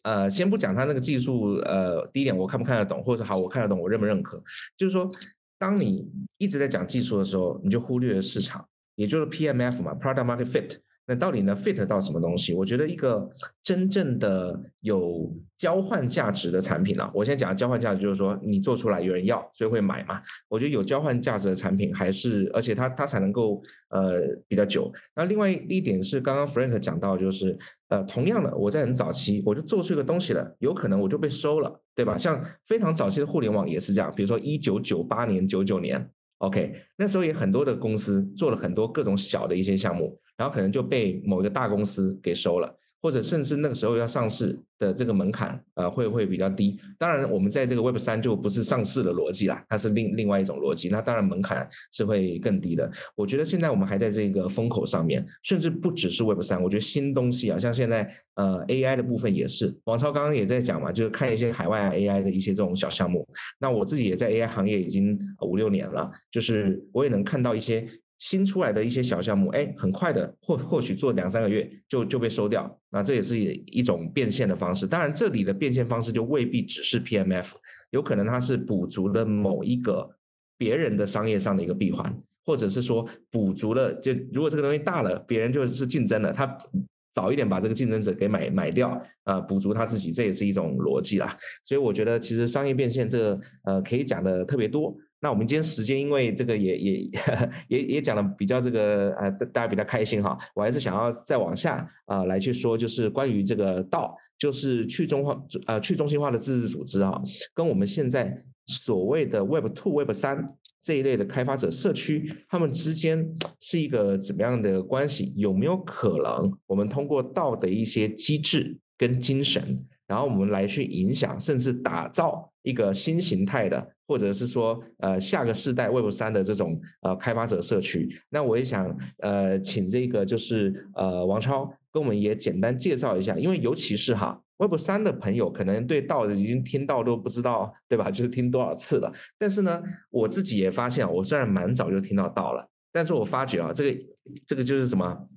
呃，先不讲他那个技术，呃，第一点我看不看得懂，或者好我看得懂，我认不认可。就是说，当你一直在讲技术的时候，你就忽略了市场。也就是 PMF 嘛，Product Market Fit。那到底呢 fit 到什么东西？我觉得一个真正的有交换价值的产品啊，我先讲交换价值，就是说你做出来有人要，所以会买嘛。我觉得有交换价值的产品还是，而且它它才能够呃比较久。那另外一点是，刚刚 Frank 讲到，就是呃同样的，我在很早期我就做出一个东西了，有可能我就被收了，对吧？像非常早期的互联网也是这样，比如说一九九八年、九九年。OK，那时候也很多的公司做了很多各种小的一些项目，然后可能就被某一个大公司给收了。或者甚至那个时候要上市的这个门槛，呃，会会比较低。当然，我们在这个 Web 三就不是上市的逻辑啦，它是另另外一种逻辑。那当然门槛是会更低的。我觉得现在我们还在这个风口上面，甚至不只是 Web 三。我觉得新东西啊，像现在呃 AI 的部分也是。王超刚刚也在讲嘛，就是看一些海外 AI 的一些这种小项目。那我自己也在 AI 行业已经五六年了，就是我也能看到一些。新出来的一些小项目，哎，很快的，或或许做两三个月就就被收掉，那这也是一种变现的方式。当然，这里的变现方式就未必只是 PMF，有可能它是补足了某一个别人的商业上的一个闭环，或者是说补足了，就如果这个东西大了，别人就是竞争了，他早一点把这个竞争者给买买掉，啊，补足他自己，这也是一种逻辑啦。所以我觉得其实商业变现这呃可以讲的特别多。那我们今天时间，因为这个也也 也也讲的比较这个呃，大家比较开心哈。我还是想要再往下啊来去说，就是关于这个道，就是去中化呃去中心化的自治组织哈，跟我们现在所谓的 Web Two、Web 三这一类的开发者社区，他们之间是一个怎么样的关系？有没有可能我们通过道的一些机制跟精神？然后我们来去影响，甚至打造一个新形态的，或者是说，呃，下个世代 Web 三的这种呃开发者社区。那我也想呃，请这个就是呃王超跟我们也简单介绍一下，因为尤其是哈 Web 三的朋友，可能对道已经听到都不知道，对吧？就是听多少次了。但是呢，我自己也发现，我虽然蛮早就听到道了，但是我发觉啊，这个这个就是什么？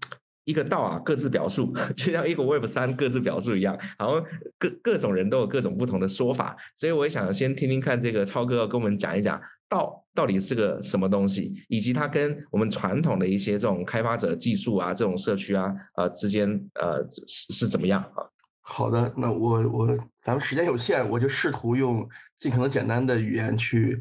一个道啊，各自表述，就像一个 Web 三各自表述一样，好像各各种人都有各种不同的说法，所以我也想先听听看这个超哥跟我们讲一讲道到底是个什么东西，以及它跟我们传统的一些这种开发者技术啊、这种社区啊呃之间呃是是怎么样啊？好的，那我我咱们时间有限，我就试图用尽可能简单的语言去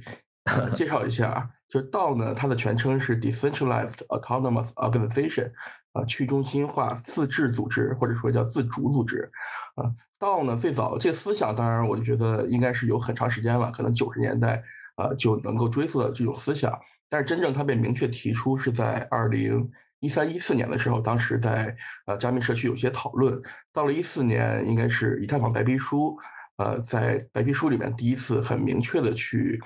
介绍一下，就是道呢，它的全称是 Decentralized Autonomous Organization。啊，去中心化自治组织，或者说叫自主组织，啊，道呢最早这思想，当然我就觉得应该是有很长时间了，可能九十年代啊就能够追溯的这种思想，但是真正它被明确提出是在二零一三一四年的时候，当时在呃加密社区有些讨论，到了一四年应该是以太坊白皮书呃，在白皮书里面第一次很明确的去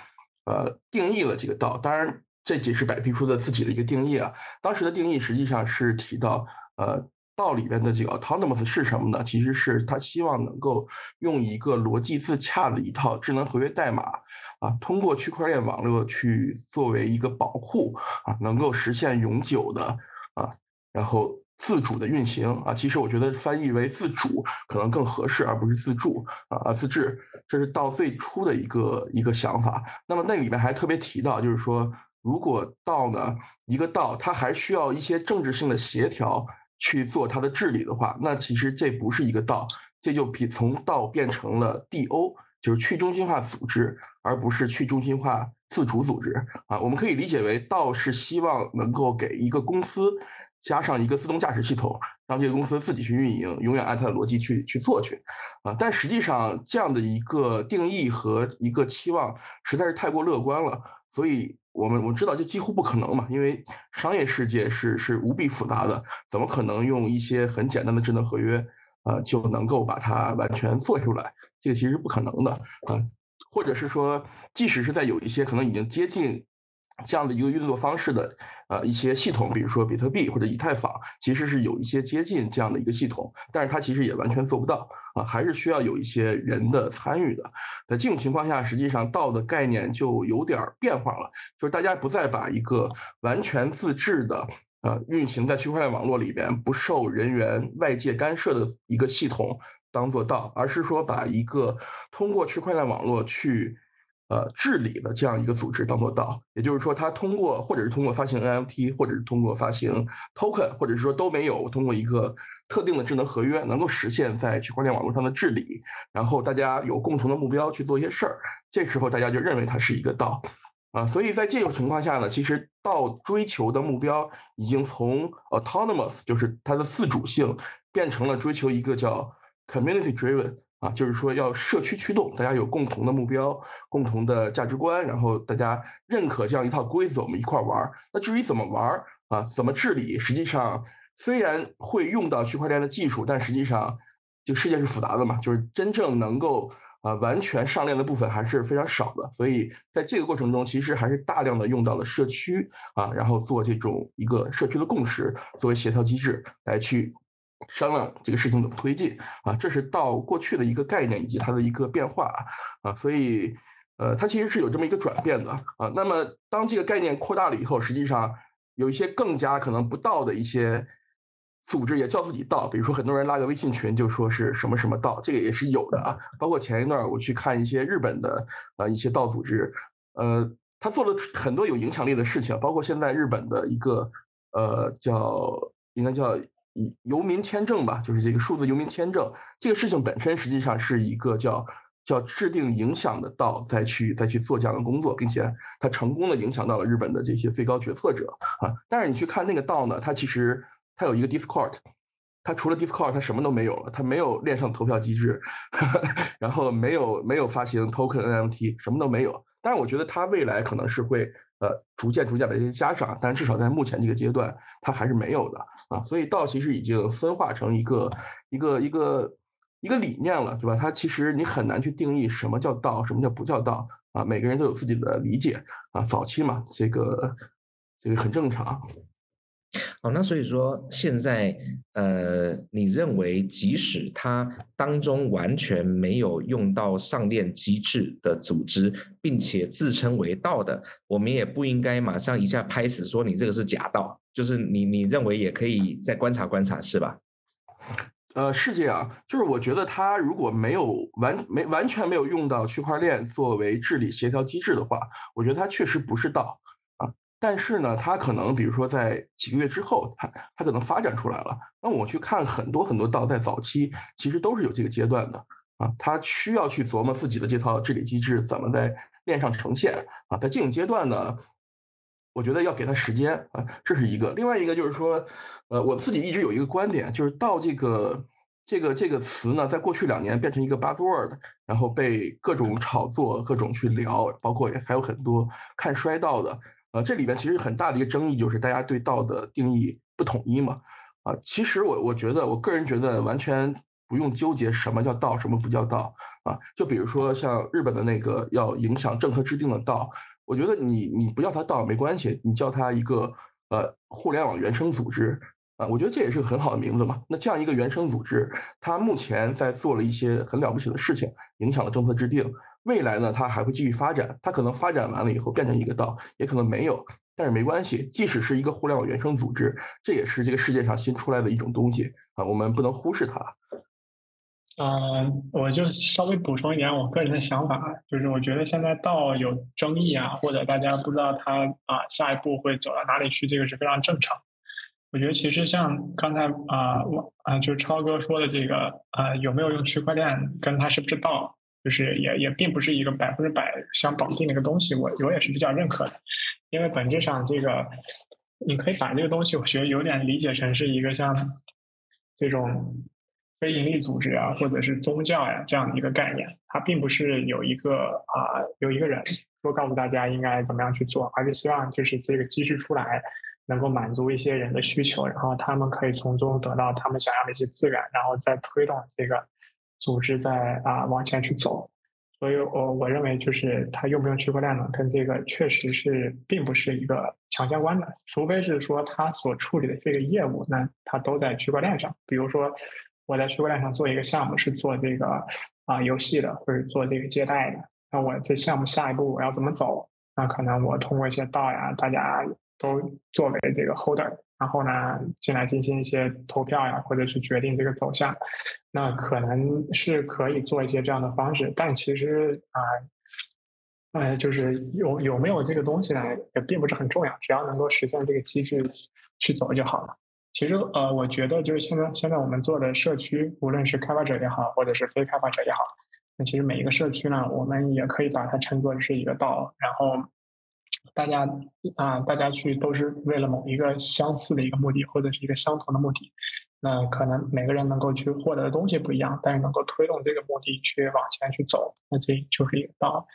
呃定义了这个道。当然，这只是白皮书的自己的一个定义啊。当时的定义实际上是提到，呃，道里边的这个 autonomous 是什么呢？其实是他希望能够用一个逻辑自洽的一套智能合约代码啊，通过区块链网络去作为一个保护啊，能够实现永久的啊，然后。自主的运行啊，其实我觉得翻译为自主可能更合适，而不是自助啊自治，这是到最初的一个一个想法。那么那里面还特别提到，就是说，如果道呢一个道，它还需要一些政治性的协调去做它的治理的话，那其实这不是一个道，这就比从道变成了 DO，就是去中心化组织，而不是去中心化自主组织啊。我们可以理解为道是希望能够给一个公司。加上一个自动驾驶系统，让这个公司自己去运营，永远按它的逻辑去去做去，啊！但实际上这样的一个定义和一个期望实在是太过乐观了，所以我们我们知道这几乎不可能嘛，因为商业世界是是无比复杂的，怎么可能用一些很简单的智能合约，呃，就能够把它完全做出来？这个其实是不可能的啊！或者是说，即使是在有一些可能已经接近。这样的一个运作方式的，呃，一些系统，比如说比特币或者以太坊，其实是有一些接近这样的一个系统，但是它其实也完全做不到啊，还是需要有一些人的参与的。在这种情况下，实际上道的概念就有点变化了，就是大家不再把一个完全自治的，呃，运行在区块链网络里边不受人员外界干涉的一个系统当做道，而是说把一个通过区块链网络去。呃，治理的这样一个组织当做道，也就是说，它通过或者是通过发行 NFT，或者是通过发行 token，或者是说都没有通过一个特定的智能合约，能够实现在区块链网络上的治理，然后大家有共同的目标去做一些事儿，这时候大家就认为它是一个道啊。所以在这种情况下呢，其实道追求的目标已经从 autonomous，就是它的自主性，变成了追求一个叫 community driven。啊，就是说要社区驱动，大家有共同的目标、共同的价值观，然后大家认可这样一套规则，我们一块玩儿。那至于怎么玩啊，怎么治理，实际上虽然会用到区块链的技术，但实际上这个世界是复杂的嘛，就是真正能够啊完全上链的部分还是非常少的。所以在这个过程中，其实还是大量的用到了社区啊，然后做这种一个社区的共识作为协调机制来去。商量这个事情怎么推进啊？这是到过去的一个概念以及它的一个变化啊，啊所以呃，它其实是有这么一个转变的啊。那么当这个概念扩大了以后，实际上有一些更加可能不到的一些组织也叫自己道，比如说很多人拉个微信群就说是什么什么道，这个也是有的啊。包括前一段我去看一些日本的呃一些道组织，呃，他做了很多有影响力的事情，包括现在日本的一个呃叫应该叫。游民签证吧，就是这个数字游民签证这个事情本身，实际上是一个叫叫制定影响的道，再去再去做这样的工作，并且它成功的影响到了日本的这些最高决策者啊。但是你去看那个道呢，它其实它有一个 Discord，它除了 Discord，它什么都没有了，它没有链上投票机制，然后没有没有发行 Token NFT，什么都没有。但是我觉得它未来可能是会。呃，逐渐逐渐的一些加上，但至少在目前这个阶段，它还是没有的啊。所以道其实已经分化成一个一个一个一个理念了，对吧？它其实你很难去定义什么叫道，什么叫不叫道啊。每个人都有自己的理解啊。早期嘛，这个这个很正常。哦，那所以说现在，呃，你认为即使它当中完全没有用到上链机制的组织，并且自称为道的，我们也不应该马上一下拍死说你这个是假道，就是你你认为也可以再观察观察，是吧？呃，是这样，就是我觉得它如果没有完没完全没有用到区块链作为治理协调机制的话，我觉得它确实不是道。但是呢，它可能比如说在几个月之后，它它可能发展出来了。那我去看很多很多道，在早期其实都是有这个阶段的啊，它需要去琢磨自己的这套治理机制怎么在链上呈现啊。在这种阶段呢，我觉得要给他时间啊，这是一个。另外一个就是说，呃，我自己一直有一个观点，就是道这个这个这个词呢，在过去两年变成一个 buzzword，然后被各种炒作、各种去聊，包括也还有很多看衰道的。呃，这里边其实很大的一个争议就是大家对道的定义不统一嘛。啊，其实我我觉得，我个人觉得完全不用纠结什么叫道，什么不叫道啊。就比如说像日本的那个要影响政策制定的道，我觉得你你不叫它道没关系，你叫它一个呃互联网原生组织啊，我觉得这也是个很好的名字嘛。那这样一个原生组织，它目前在做了一些很了不起的事情，影响了政策制定。未来呢，它还会继续发展，它可能发展完了以后变成一个道，也可能没有。但是没关系，即使是一个互联网原生组织，这也是这个世界上新出来的一种东西啊，我们不能忽视它。嗯，我就稍微补充一点我个人的想法，就是我觉得现在道有争议啊，或者大家不知道它啊下一步会走到哪里去，这个是非常正常。我觉得其实像刚才啊我啊就是超哥说的这个啊有没有用区块链跟它是不是道，就是也也并不是一个百分之百相绑定的一个东西，我我也是比较认可的。因为本质上，这个你可以把这个东西，我觉得有点理解成是一个像这种非营利组织啊，或者是宗教呀这样的一个概念。它并不是有一个啊有一个人说告诉大家应该怎么样去做，而是希望就是这个机制出来能够满足一些人的需求，然后他们可以从中得到他们想要的一些资源，然后再推动这个组织在啊往前去走。所以，我我认为就是它用不用区块链呢，跟这个确实是并不是一个强相关的，除非是说它所处理的这个业务，那它都在区块链上。比如说，我在区块链上做一个项目，是做这个啊游戏的，或者做这个借贷的，那我这项目下一步我要怎么走？那可能我通过一些道呀，大家都作为这个 holder。然后呢，进来进行一些投票呀，或者是决定这个走向，那可能是可以做一些这样的方式。但其实啊，呃，就是有有没有这个东西呢，也并不是很重要，只要能够实现这个机制去走就好了。其实呃，我觉得就是现在现在我们做的社区，无论是开发者也好，或者是非开发者也好，那其实每一个社区呢，我们也可以把它称作是一个道，然后。大家啊，大家去都是为了某一个相似的一个目的，或者是一个相同的目的。那可能每个人能够去获得的东西不一样，但是能够推动这个目的去往前去走，那这就是一个道。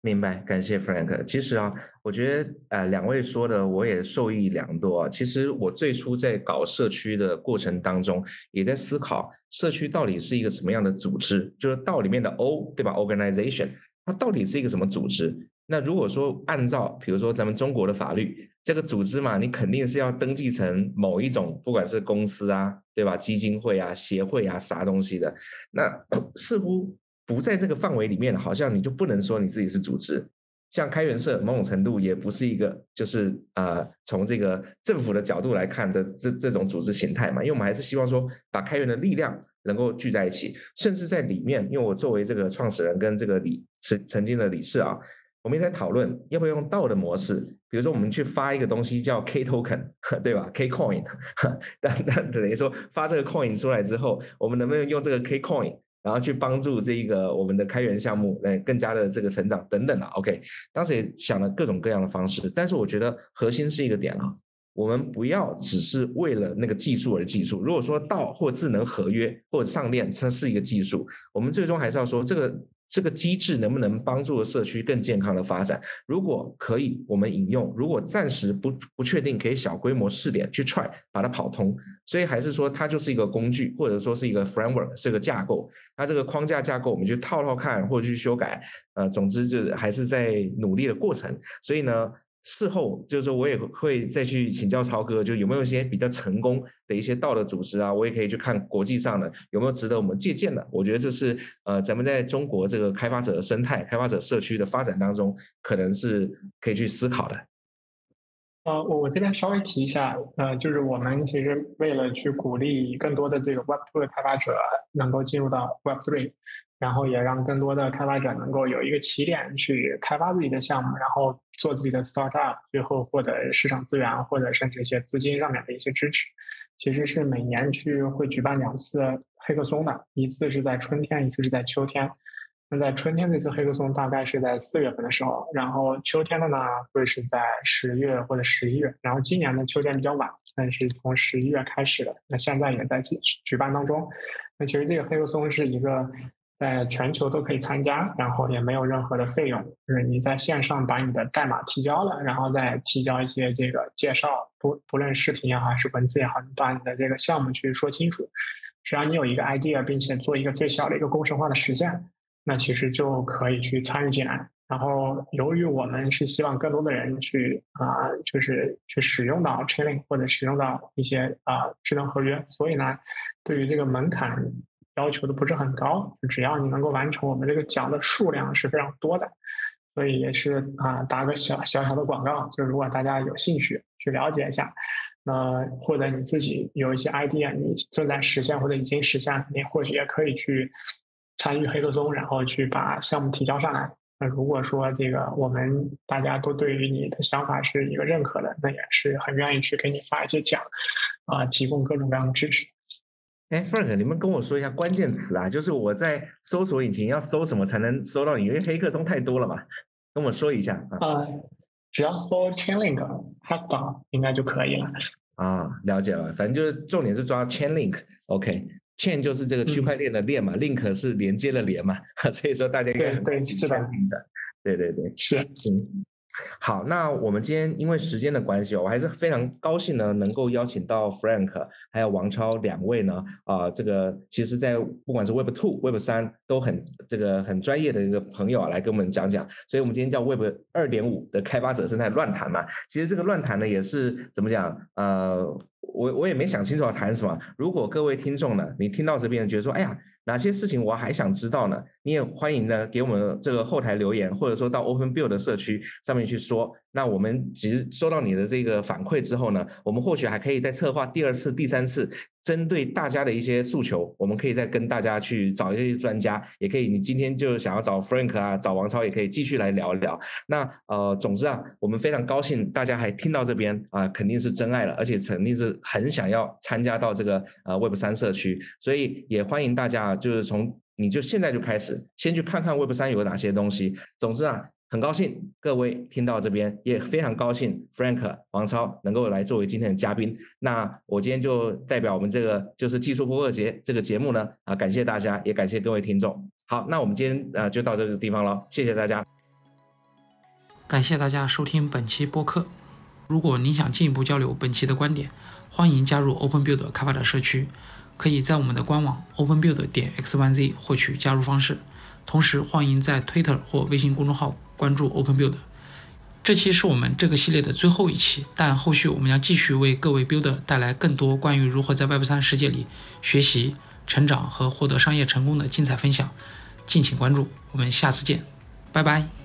明白，感谢 Frank。其实啊，我觉得呃，两位说的我也受益良多啊。其实我最初在搞社区的过程当中，也在思考社区到底是一个什么样的组织，就是道里面的 O，对吧？Organization，它到底是一个什么组织？那如果说按照，比如说咱们中国的法律，这个组织嘛，你肯定是要登记成某一种，不管是公司啊，对吧？基金会啊、协会啊，啥东西的，那 似乎不在这个范围里面，好像你就不能说你自己是组织。像开源社，某种程度也不是一个，就是呃，从这个政府的角度来看的这这种组织形态嘛，因为我们还是希望说，把开源的力量能够聚在一起，甚至在里面，因为我作为这个创始人跟这个理曾曾经的理事啊。我们也在讨论要不要用道的模式，比如说我们去发一个东西叫 K token，对吧？K coin，但但等于说发这个 coin 出来之后，我们能不能用这个 K coin，然后去帮助这一个我们的开源项目来更加的这个成长等等的？OK，当时也想了各种各样的方式，但是我觉得核心是一个点啊，我们不要只是为了那个技术而技术。如果说道或智能合约或者上链它是一个技术，我们最终还是要说这个。这个机制能不能帮助社区更健康的发展？如果可以，我们引用；如果暂时不不确定，可以小规模试点去 try 把它跑通。所以还是说，它就是一个工具，或者说是一个 framework，是个架构。那这个框架架构，我们去套套看，或者去修改。呃，总之就是还是在努力的过程。所以呢。事后就是说，我也会再去请教超哥，就有没有一些比较成功的一些道德组织啊，我也可以去看国际上的有没有值得我们借鉴的。我觉得这是呃，咱们在中国这个开发者生态、开发者社区的发展当中，可能是可以去思考的。呃，我我这边稍微提一下，呃，就是我们其实为了去鼓励更多的这个 Web Two 的开发者能够进入到 Web Three。然后也让更多的开发者能够有一个起点去开发自己的项目，然后做自己的 startup，最后获得市场资源或者甚至一些资金上面的一些支持。其实是每年去会举办两次黑客松的，一次是在春天，一次是在秋天。那在春天这次黑客松大概是在四月份的时候，然后秋天的呢会是在十月或者十一月。然后今年的秋天比较晚，但是从十一月开始的，那现在也在举举办当中。那其实这个黑客松是一个。在全球都可以参加，然后也没有任何的费用，就是你在线上把你的代码提交了，然后再提交一些这个介绍，不不论视频也好还是文字也好，你把你的这个项目去说清楚，只要你有一个 idea，并且做一个最小的一个工程化的实现，那其实就可以去参与进来。然后，由于我们是希望更多的人去啊，就是去使用到 Chainlink 或者使用到一些啊智能合约，所以呢，对于这个门槛要求的不是很高，只要你能够完成，我们这个奖的数量是非常多的。所以也是啊，打个小小小的广告，就是如果大家有兴趣去了解一下，那或者你自己有一些 idea，你正在实现或者已经实现，你或许也可以去参与黑客松，然后去把项目提交上来。那如果说这个我们大家都对于你的想法是一个认可的，那也是很愿意去给你发一些奖，啊，提供各种各样的支持。哎，Frank，你们跟我说一下关键词啊，就是我在搜索引擎要搜什么才能搜到你？因为黑客东太多了嘛，跟我说一下啊。只要搜 Chainlink Hackathon 应该就可以了。啊，了解了，反正就是重点是抓 Chainlink，OK。Chain 就是这个区块链的链嘛，Link 是连接的连嘛，所以说大家应该对是的，对对对，是嗯。好，那我们今天因为时间的关系，我还是非常高兴呢，能够邀请到 Frank 还有王超两位呢，啊，这个其实在不管是 Web Two、Web 三都很这个很专业的一个朋友啊，来跟我们讲讲。所以我们今天叫 Web 二点五的开发者生态乱谈嘛。其实这个乱谈呢，也是怎么讲？呃，我我也没想清楚要谈什么。如果各位听众呢，你听到这边觉得说，哎呀。哪些事情我还想知道呢？你也欢迎呢给我们这个后台留言，或者说到 Open Build 的社区上面去说。那我们其实收到你的这个反馈之后呢，我们或许还可以再策划第二次、第三次，针对大家的一些诉求，我们可以再跟大家去找一些专家，也可以。你今天就想要找 Frank 啊，找王超也可以继续来聊一聊。那呃，总之啊，我们非常高兴大家还听到这边啊，肯定是真爱了，而且肯定是很想要参加到这个呃 Web 三社区，所以也欢迎大家就是从你就现在就开始先去看看 Web 三有哪些东西。总之啊。很高兴各位听到这边，也非常高兴 Frank 王超能够来作为今天的嘉宾。那我今天就代表我们这个就是技术播客节这个节目呢啊，感谢大家，也感谢各位听众。好，那我们今天呃就到这个地方了，谢谢大家。感谢大家收听本期播客。如果您想进一步交流本期的观点，欢迎加入 Open Build 开发者社区，可以在我们的官网 Open Build 点 x y z 获取加入方式。同时，欢迎在 Twitter 或微信公众号。关注 Open Build，这期是我们这个系列的最后一期，但后续我们将继续为各位 Builder 带来更多关于如何在 Web 三世界里学习、成长和获得商业成功的精彩分享，敬请关注，我们下次见，拜拜。